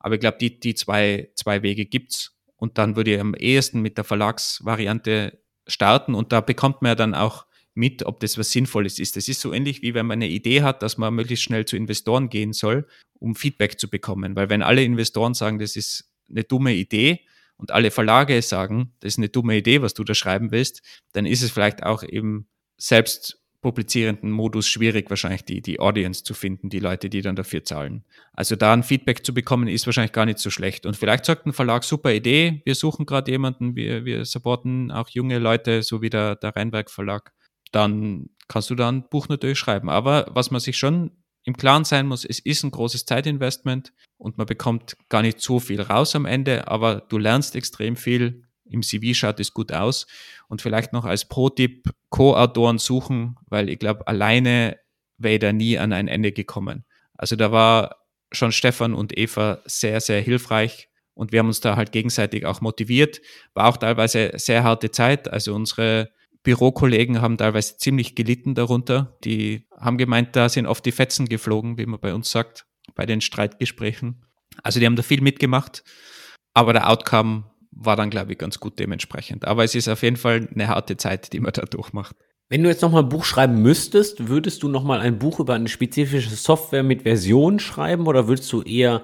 Aber ich glaube, die, die zwei, zwei Wege gibt's. Und dann würde ich am ehesten mit der Verlagsvariante starten und da bekommt man ja dann auch mit, ob das was Sinnvolles ist. Das ist so ähnlich wie wenn man eine Idee hat, dass man möglichst schnell zu Investoren gehen soll, um Feedback zu bekommen. Weil wenn alle Investoren sagen, das ist eine dumme Idee und alle Verlage sagen, das ist eine dumme Idee, was du da schreiben willst, dann ist es vielleicht auch eben selbst publizierenden Modus schwierig, wahrscheinlich die, die Audience zu finden, die Leute, die dann dafür zahlen. Also da ein Feedback zu bekommen, ist wahrscheinlich gar nicht so schlecht. Und vielleicht sagt ein Verlag, super Idee, wir suchen gerade jemanden, wir, wir supporten auch junge Leute, so wie der, der Rheinberg Verlag. Dann kannst du da ein Buch natürlich schreiben. Aber was man sich schon im Klaren sein muss, es ist ein großes Zeitinvestment und man bekommt gar nicht so viel raus am Ende, aber du lernst extrem viel, im CV schaut es gut aus. Und vielleicht noch als Pro-Tipp Co-Autoren suchen, weil ich glaube, alleine wäre da nie an ein Ende gekommen. Also da war schon Stefan und Eva sehr, sehr hilfreich und wir haben uns da halt gegenseitig auch motiviert. War auch teilweise sehr harte Zeit. Also unsere Bürokollegen haben teilweise ziemlich gelitten darunter. Die haben gemeint, da sind oft die Fetzen geflogen, wie man bei uns sagt, bei den Streitgesprächen. Also die haben da viel mitgemacht. Aber der Outcome war dann, glaube ich, ganz gut dementsprechend. Aber es ist auf jeden Fall eine harte Zeit, die man da durchmacht. Wenn du jetzt nochmal ein Buch schreiben müsstest, würdest du nochmal ein Buch über eine spezifische Software mit Version schreiben oder würdest du eher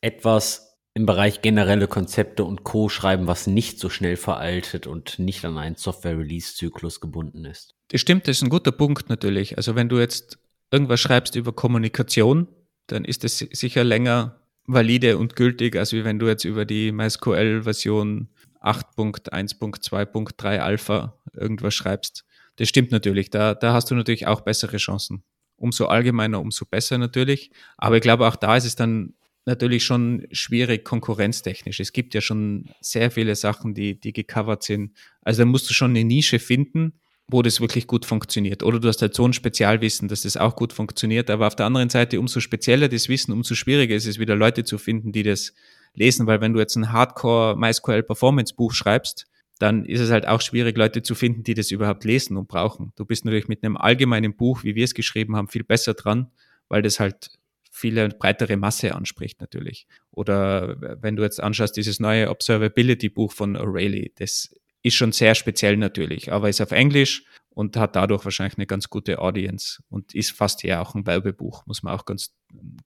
etwas im Bereich generelle Konzepte und Co. schreiben, was nicht so schnell veraltet und nicht an einen Software-Release-Zyklus gebunden ist? Das stimmt, das ist ein guter Punkt natürlich. Also wenn du jetzt irgendwas schreibst über Kommunikation, dann ist es sicher länger valide und gültig, als wie wenn du jetzt über die MySQL-Version 8.1.2.3 Alpha irgendwas schreibst. Das stimmt natürlich, da, da hast du natürlich auch bessere Chancen. Umso allgemeiner, umso besser natürlich. Aber ich glaube, auch da ist es dann natürlich schon schwierig konkurrenztechnisch. Es gibt ja schon sehr viele Sachen, die, die gecovert sind. Also da musst du schon eine Nische finden, wo das wirklich gut funktioniert. Oder du hast halt so ein Spezialwissen, dass das auch gut funktioniert. Aber auf der anderen Seite, umso spezieller das Wissen, umso schwieriger ist es wieder Leute zu finden, die das lesen. Weil wenn du jetzt ein Hardcore MySQL Performance Buch schreibst, dann ist es halt auch schwierig, Leute zu finden, die das überhaupt lesen und brauchen. Du bist natürlich mit einem allgemeinen Buch, wie wir es geschrieben haben, viel besser dran, weil das halt viele breitere Masse anspricht natürlich. Oder wenn du jetzt anschaust, dieses neue Observability Buch von O'Reilly, das ist schon sehr speziell natürlich, aber ist auf Englisch und hat dadurch wahrscheinlich eine ganz gute Audience und ist fast ja auch ein Werbebuch, muss man auch ganz,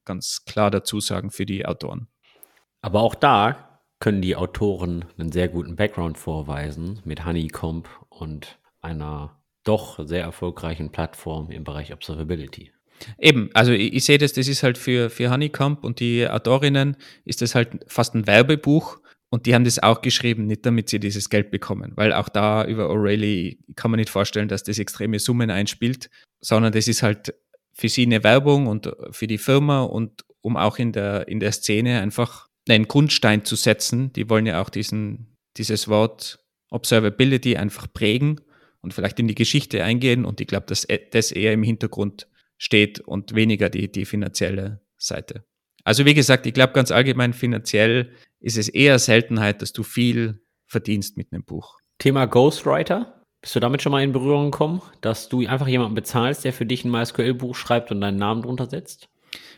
ganz klar dazu sagen für die Autoren. Aber auch da können die Autoren einen sehr guten Background vorweisen mit Honeycomb und einer doch sehr erfolgreichen Plattform im Bereich Observability. Eben, also ich, ich sehe das, das ist halt für, für Honeycomb und die Autorinnen ist das halt fast ein Werbebuch und die haben das auch geschrieben, nicht damit sie dieses Geld bekommen, weil auch da über O'Reilly kann man nicht vorstellen, dass das extreme Summen einspielt, sondern das ist halt für sie eine Werbung und für die Firma und um auch in der, in der Szene einfach einen Grundstein zu setzen. Die wollen ja auch diesen, dieses Wort Observability einfach prägen und vielleicht in die Geschichte eingehen. Und ich glaube, dass das eher im Hintergrund steht und weniger die, die finanzielle Seite. Also wie gesagt, ich glaube ganz allgemein finanziell ist es eher Seltenheit, dass du viel verdienst mit einem Buch. Thema Ghostwriter. Bist du damit schon mal in Berührung gekommen, dass du einfach jemanden bezahlst, der für dich ein MySQL-Buch schreibt und deinen Namen drunter setzt?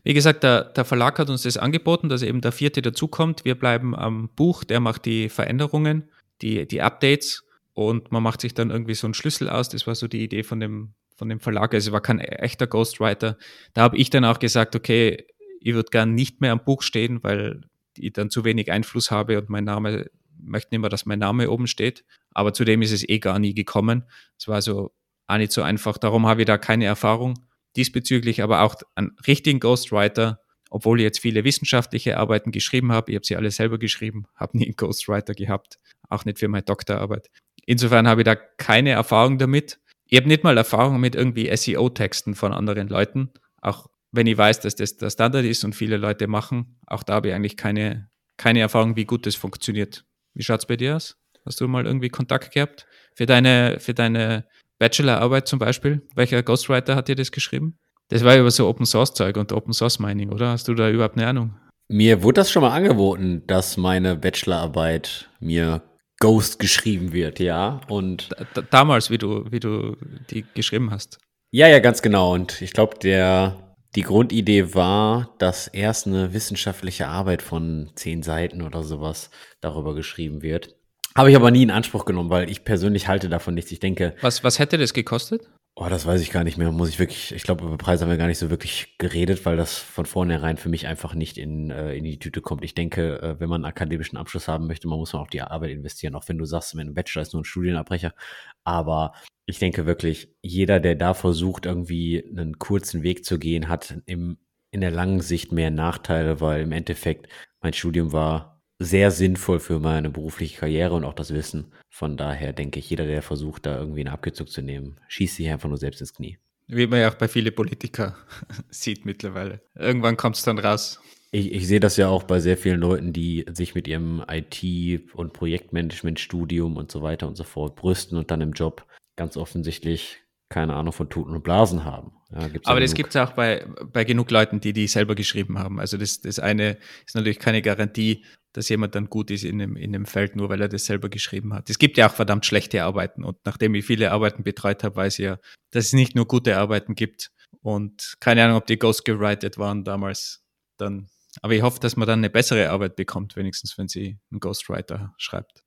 Wie gesagt, der, der, Verlag hat uns das angeboten, dass eben der vierte dazukommt. Wir bleiben am Buch, der macht die Veränderungen, die, die Updates und man macht sich dann irgendwie so einen Schlüssel aus. Das war so die Idee von dem, von dem Verlag. Also es war kein echter Ghostwriter. Da habe ich dann auch gesagt, okay, ich würde gern nicht mehr am Buch stehen, weil ich dann zu wenig Einfluss habe und mein Name, möchte nicht mehr, dass mein Name oben steht. Aber zudem ist es eh gar nie gekommen. Es war so auch nicht so einfach. Darum habe ich da keine Erfahrung diesbezüglich, aber auch einen richtigen Ghostwriter, obwohl ich jetzt viele wissenschaftliche Arbeiten geschrieben habe. Ich habe sie alle selber geschrieben, habe nie einen Ghostwriter gehabt, auch nicht für meine Doktorarbeit. Insofern habe ich da keine Erfahrung damit. Ich habe nicht mal Erfahrung mit irgendwie SEO-Texten von anderen Leuten, auch wenn ich weiß, dass das der Standard ist und viele Leute machen. Auch da habe ich eigentlich keine, keine Erfahrung, wie gut das funktioniert. Wie schaut es bei dir aus? Hast du mal irgendwie Kontakt gehabt? Für deine, für deine Bachelorarbeit zum Beispiel? Welcher Ghostwriter hat dir das geschrieben? Das war über so Open Source Zeug und Open Source Mining, oder? Hast du da überhaupt eine Ahnung? Mir wurde das schon mal angeboten, dass meine Bachelorarbeit mir Ghost geschrieben wird, ja. Und D damals, wie du, wie du die geschrieben hast. Ja, ja, ganz genau. Und ich glaube, der die Grundidee war, dass erst eine wissenschaftliche Arbeit von zehn Seiten oder sowas darüber geschrieben wird. Habe ich aber nie in Anspruch genommen, weil ich persönlich halte davon nichts. Ich denke. Was, was hätte das gekostet? Oh, das weiß ich gar nicht mehr. Muss ich wirklich, ich glaube, über Preise haben wir gar nicht so wirklich geredet, weil das von vornherein für mich einfach nicht in, äh, in die Tüte kommt. Ich denke, äh, wenn man einen akademischen Abschluss haben möchte, man muss man auch die Arbeit investieren, auch wenn du sagst, wenn ein Bachelor ist nur ein Studienabbrecher. Aber ich denke wirklich, jeder, der da versucht, irgendwie einen kurzen Weg zu gehen, hat im, in der langen Sicht mehr Nachteile, weil im Endeffekt mein Studium war sehr sinnvoll für meine berufliche Karriere und auch das Wissen. Von daher denke ich, jeder, der versucht, da irgendwie eine Abkürzung zu nehmen, schießt sich einfach nur selbst ins Knie. Wie man ja auch bei vielen Politikern sieht mittlerweile. Irgendwann kommt es dann raus. Ich, ich sehe das ja auch bei sehr vielen Leuten, die sich mit ihrem IT- und Projektmanagement-Studium und so weiter und so fort brüsten und dann im Job ganz offensichtlich keine Ahnung von Tuten und Blasen haben. Ja, Aber das gibt es auch bei, bei genug Leuten, die die selber geschrieben haben. Also das, das eine ist natürlich keine Garantie, dass jemand dann gut ist in dem, in dem Feld, nur weil er das selber geschrieben hat. Es gibt ja auch verdammt schlechte Arbeiten und nachdem ich viele Arbeiten betreut habe, weiß ich ja, dass es nicht nur gute Arbeiten gibt und keine Ahnung, ob die ghostgewritet waren damals dann. Aber ich hoffe, dass man dann eine bessere Arbeit bekommt, wenigstens wenn sie einen Ghostwriter schreibt.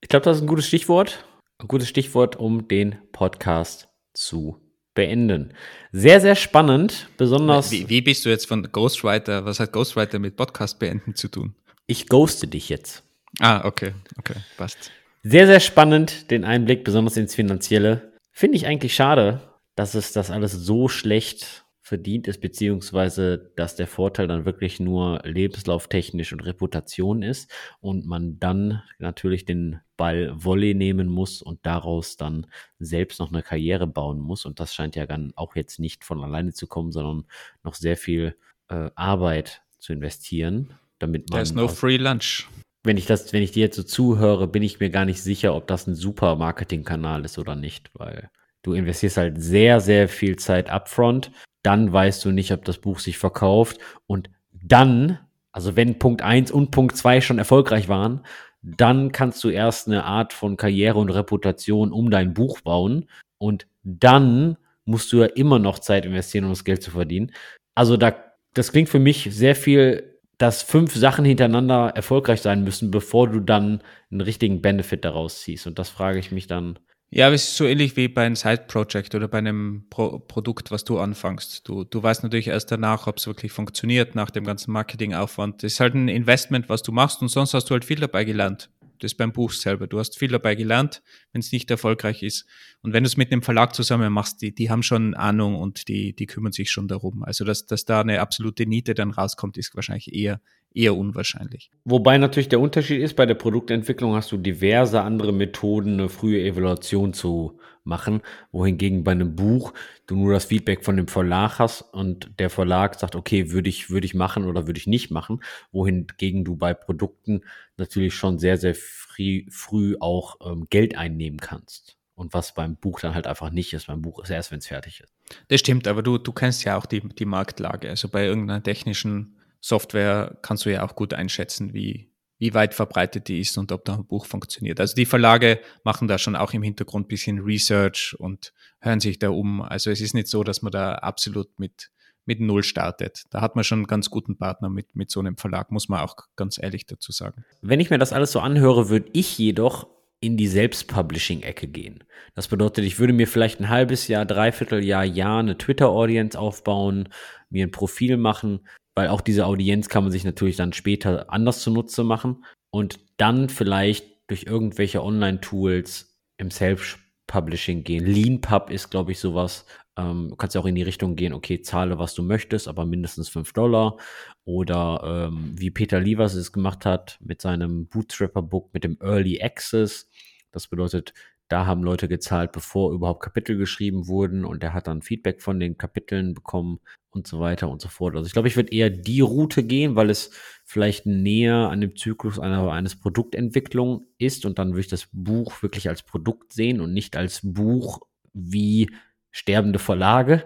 Ich glaube, das ist ein gutes Stichwort. Ein gutes Stichwort, um den Podcast zu beenden. Sehr, sehr spannend, besonders. Wie, wie bist du jetzt von Ghostwriter? Was hat Ghostwriter mit Podcast beenden zu tun? Ich ghoste dich jetzt. Ah, okay, okay, passt. Sehr, sehr spannend, den Einblick, besonders ins Finanzielle. Finde ich eigentlich schade, dass es das alles so schlecht verdient ist, beziehungsweise dass der Vorteil dann wirklich nur lebenslauftechnisch und Reputation ist und man dann natürlich den Ball Volley nehmen muss und daraus dann selbst noch eine Karriere bauen muss. Und das scheint ja dann auch jetzt nicht von alleine zu kommen, sondern noch sehr viel äh, Arbeit zu investieren damit man. There's no free lunch. Wenn ich das, wenn ich dir jetzt so zuhöre, bin ich mir gar nicht sicher, ob das ein super Marketingkanal ist oder nicht, weil du investierst halt sehr, sehr viel Zeit upfront. Dann weißt du nicht, ob das Buch sich verkauft. Und dann, also wenn Punkt 1 und Punkt 2 schon erfolgreich waren, dann kannst du erst eine Art von Karriere und Reputation um dein Buch bauen. Und dann musst du ja immer noch Zeit investieren, um das Geld zu verdienen. Also da, das klingt für mich sehr viel dass fünf Sachen hintereinander erfolgreich sein müssen, bevor du dann einen richtigen Benefit daraus ziehst. Und das frage ich mich dann. Ja, aber es ist so ähnlich wie bei einem Side-Project oder bei einem Pro Produkt, was du anfängst. Du, du weißt natürlich erst danach, ob es wirklich funktioniert, nach dem ganzen Marketingaufwand. Das ist halt ein Investment, was du machst und sonst hast du halt viel dabei gelernt das beim Buch selber. Du hast viel dabei gelernt, wenn es nicht erfolgreich ist. Und wenn du es mit einem Verlag zusammen machst, die, die haben schon Ahnung und die, die kümmern sich schon darum. Also, dass, dass da eine absolute Niete dann rauskommt, ist wahrscheinlich eher, eher unwahrscheinlich. Wobei natürlich der Unterschied ist, bei der Produktentwicklung hast du diverse andere Methoden, eine frühe Evaluation zu machen, wohingegen bei einem Buch du nur das Feedback von dem Verlag hast und der Verlag sagt, okay, würde ich, würde ich machen oder würde ich nicht machen, wohingegen du bei Produkten natürlich schon sehr, sehr früh, früh auch ähm, Geld einnehmen kannst. Und was beim Buch dann halt einfach nicht ist. Beim Buch ist erst, wenn es fertig ist. Das stimmt, aber du, du kennst ja auch die, die Marktlage. Also bei irgendeiner technischen Software kannst du ja auch gut einschätzen, wie, wie weit verbreitet die ist und ob da ein Buch funktioniert. Also die Verlage machen da schon auch im Hintergrund bisschen Research und hören sich da um. Also es ist nicht so, dass man da absolut mit, mit Null startet. Da hat man schon einen ganz guten Partner mit, mit so einem Verlag, muss man auch ganz ehrlich dazu sagen. Wenn ich mir das alles so anhöre, würde ich jedoch in die Selbstpublishing-Ecke gehen. Das bedeutet, ich würde mir vielleicht ein halbes Jahr, dreiviertel Jahr, Jahr eine Twitter-Audience aufbauen, mir ein Profil machen, weil auch diese Audienz kann man sich natürlich dann später anders zunutze machen und dann vielleicht durch irgendwelche Online-Tools im Self-Publishing gehen. LeanPub ist, glaube ich, sowas. Ähm, du kannst ja auch in die Richtung gehen, okay, zahle, was du möchtest, aber mindestens 5 Dollar. Oder ähm, wie Peter Lievers es gemacht hat mit seinem Bootstrapper-Book mit dem Early Access. Das bedeutet, da haben Leute gezahlt, bevor überhaupt Kapitel geschrieben wurden und er hat dann Feedback von den Kapiteln bekommen und so weiter und so fort. Also ich glaube, ich würde eher die Route gehen, weil es vielleicht näher an dem Zyklus einer, eines Produktentwicklung ist und dann würde ich das Buch wirklich als Produkt sehen und nicht als Buch wie sterbende Verlage,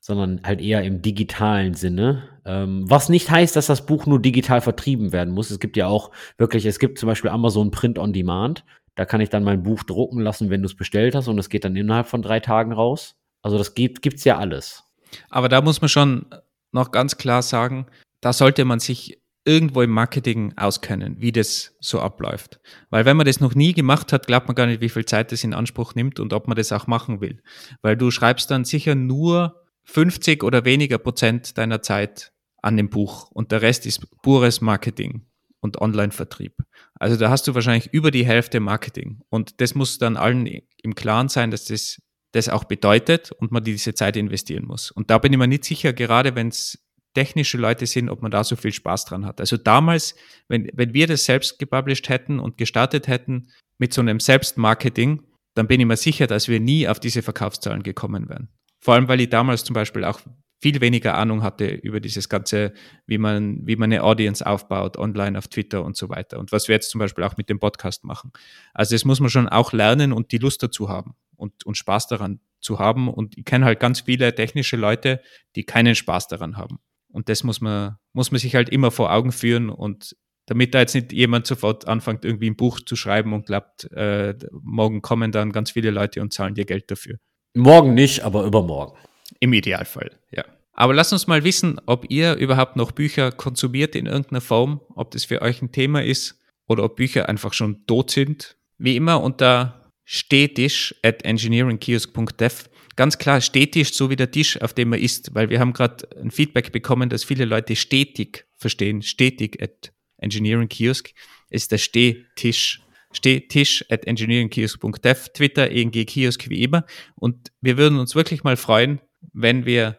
sondern halt eher im digitalen Sinne. Ähm, was nicht heißt, dass das Buch nur digital vertrieben werden muss. Es gibt ja auch wirklich, es gibt zum Beispiel Amazon Print on Demand. Da kann ich dann mein Buch drucken lassen, wenn du es bestellt hast und es geht dann innerhalb von drei Tagen raus. Also das gibt es ja alles. Aber da muss man schon noch ganz klar sagen, da sollte man sich irgendwo im Marketing auskennen, wie das so abläuft. Weil wenn man das noch nie gemacht hat, glaubt man gar nicht, wie viel Zeit das in Anspruch nimmt und ob man das auch machen will. Weil du schreibst dann sicher nur 50 oder weniger Prozent deiner Zeit an dem Buch und der Rest ist pures Marketing und Online-Vertrieb. Also da hast du wahrscheinlich über die Hälfte Marketing. Und das muss dann allen im Klaren sein, dass das das auch bedeutet und man diese Zeit investieren muss. Und da bin ich mir nicht sicher, gerade wenn es technische Leute sind, ob man da so viel Spaß dran hat. Also damals, wenn, wenn wir das selbst gepublished hätten und gestartet hätten mit so einem Selbstmarketing, dann bin ich mir sicher, dass wir nie auf diese Verkaufszahlen gekommen wären. Vor allem, weil ich damals zum Beispiel auch viel weniger Ahnung hatte über dieses ganze, wie man, wie man eine Audience aufbaut, online auf Twitter und so weiter. Und was wir jetzt zum Beispiel auch mit dem Podcast machen. Also das muss man schon auch lernen und die Lust dazu haben und, und Spaß daran zu haben. Und ich kenne halt ganz viele technische Leute, die keinen Spaß daran haben. Und das muss man, muss man sich halt immer vor Augen führen und damit da jetzt nicht jemand sofort anfängt, irgendwie ein Buch zu schreiben und glaubt, äh, morgen kommen dann ganz viele Leute und zahlen dir Geld dafür. Morgen nicht, aber übermorgen. Im Idealfall, ja. Aber lasst uns mal wissen, ob ihr überhaupt noch Bücher konsumiert in irgendeiner Form, ob das für euch ein Thema ist oder ob Bücher einfach schon tot sind. Wie immer unter stetisch at engineeringkiosk.dev. Ganz klar stetisch, so wie der Tisch, auf dem man isst, weil wir haben gerade ein Feedback bekommen, dass viele Leute stetig verstehen. Stetig at engineeringkiosk ist der Stehtisch. Stehtisch at engineeringkiosk.dev, Twitter, ENG Kiosk wie immer. Und wir würden uns wirklich mal freuen, wenn wir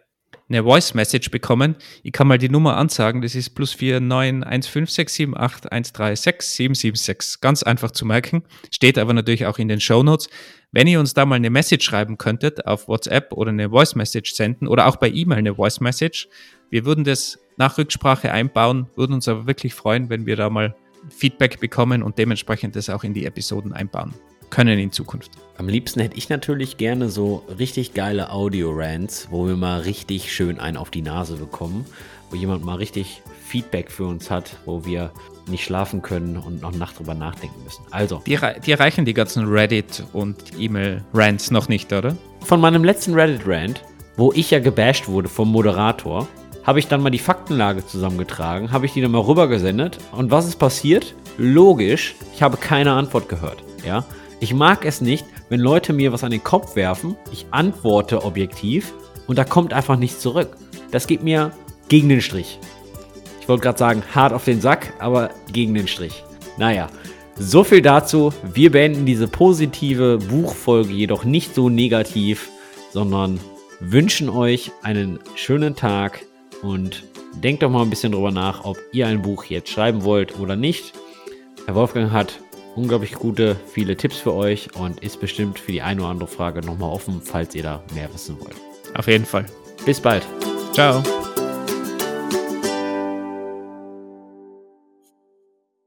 eine Voice Message bekommen. Ich kann mal die Nummer ansagen, das ist plus 4915678136776. Ganz einfach zu merken, steht aber natürlich auch in den Show Notes. Wenn ihr uns da mal eine Message schreiben könntet auf WhatsApp oder eine Voice Message senden oder auch bei E-Mail eine Voice Message, wir würden das nach Rücksprache einbauen, würden uns aber wirklich freuen, wenn wir da mal Feedback bekommen und dementsprechend das auch in die Episoden einbauen können in Zukunft. Am liebsten hätte ich natürlich gerne so richtig geile Audio-Rants, wo wir mal richtig schön einen auf die Nase bekommen, wo jemand mal richtig Feedback für uns hat, wo wir nicht schlafen können und noch Nacht drüber nachdenken müssen. Also. Die, die erreichen die ganzen Reddit- und E-Mail-Rants noch nicht, oder? Von meinem letzten Reddit-Rant, wo ich ja gebasht wurde vom Moderator, habe ich dann mal die Faktenlage zusammengetragen, habe ich die dann mal rübergesendet. Und was ist passiert? Logisch, ich habe keine Antwort gehört. Ja? Ich mag es nicht, wenn Leute mir was an den Kopf werfen, ich antworte objektiv und da kommt einfach nichts zurück. Das geht mir gegen den Strich. Ich wollte gerade sagen, hart auf den Sack, aber gegen den Strich. Naja, so viel dazu. Wir beenden diese positive Buchfolge jedoch nicht so negativ, sondern wünschen euch einen schönen Tag und denkt doch mal ein bisschen drüber nach, ob ihr ein Buch jetzt schreiben wollt oder nicht. Herr Wolfgang hat unglaublich gute, viele Tipps für euch und ist bestimmt für die eine oder andere Frage nochmal offen, falls ihr da mehr wissen wollt. Auf jeden Fall. Bis bald. Ciao.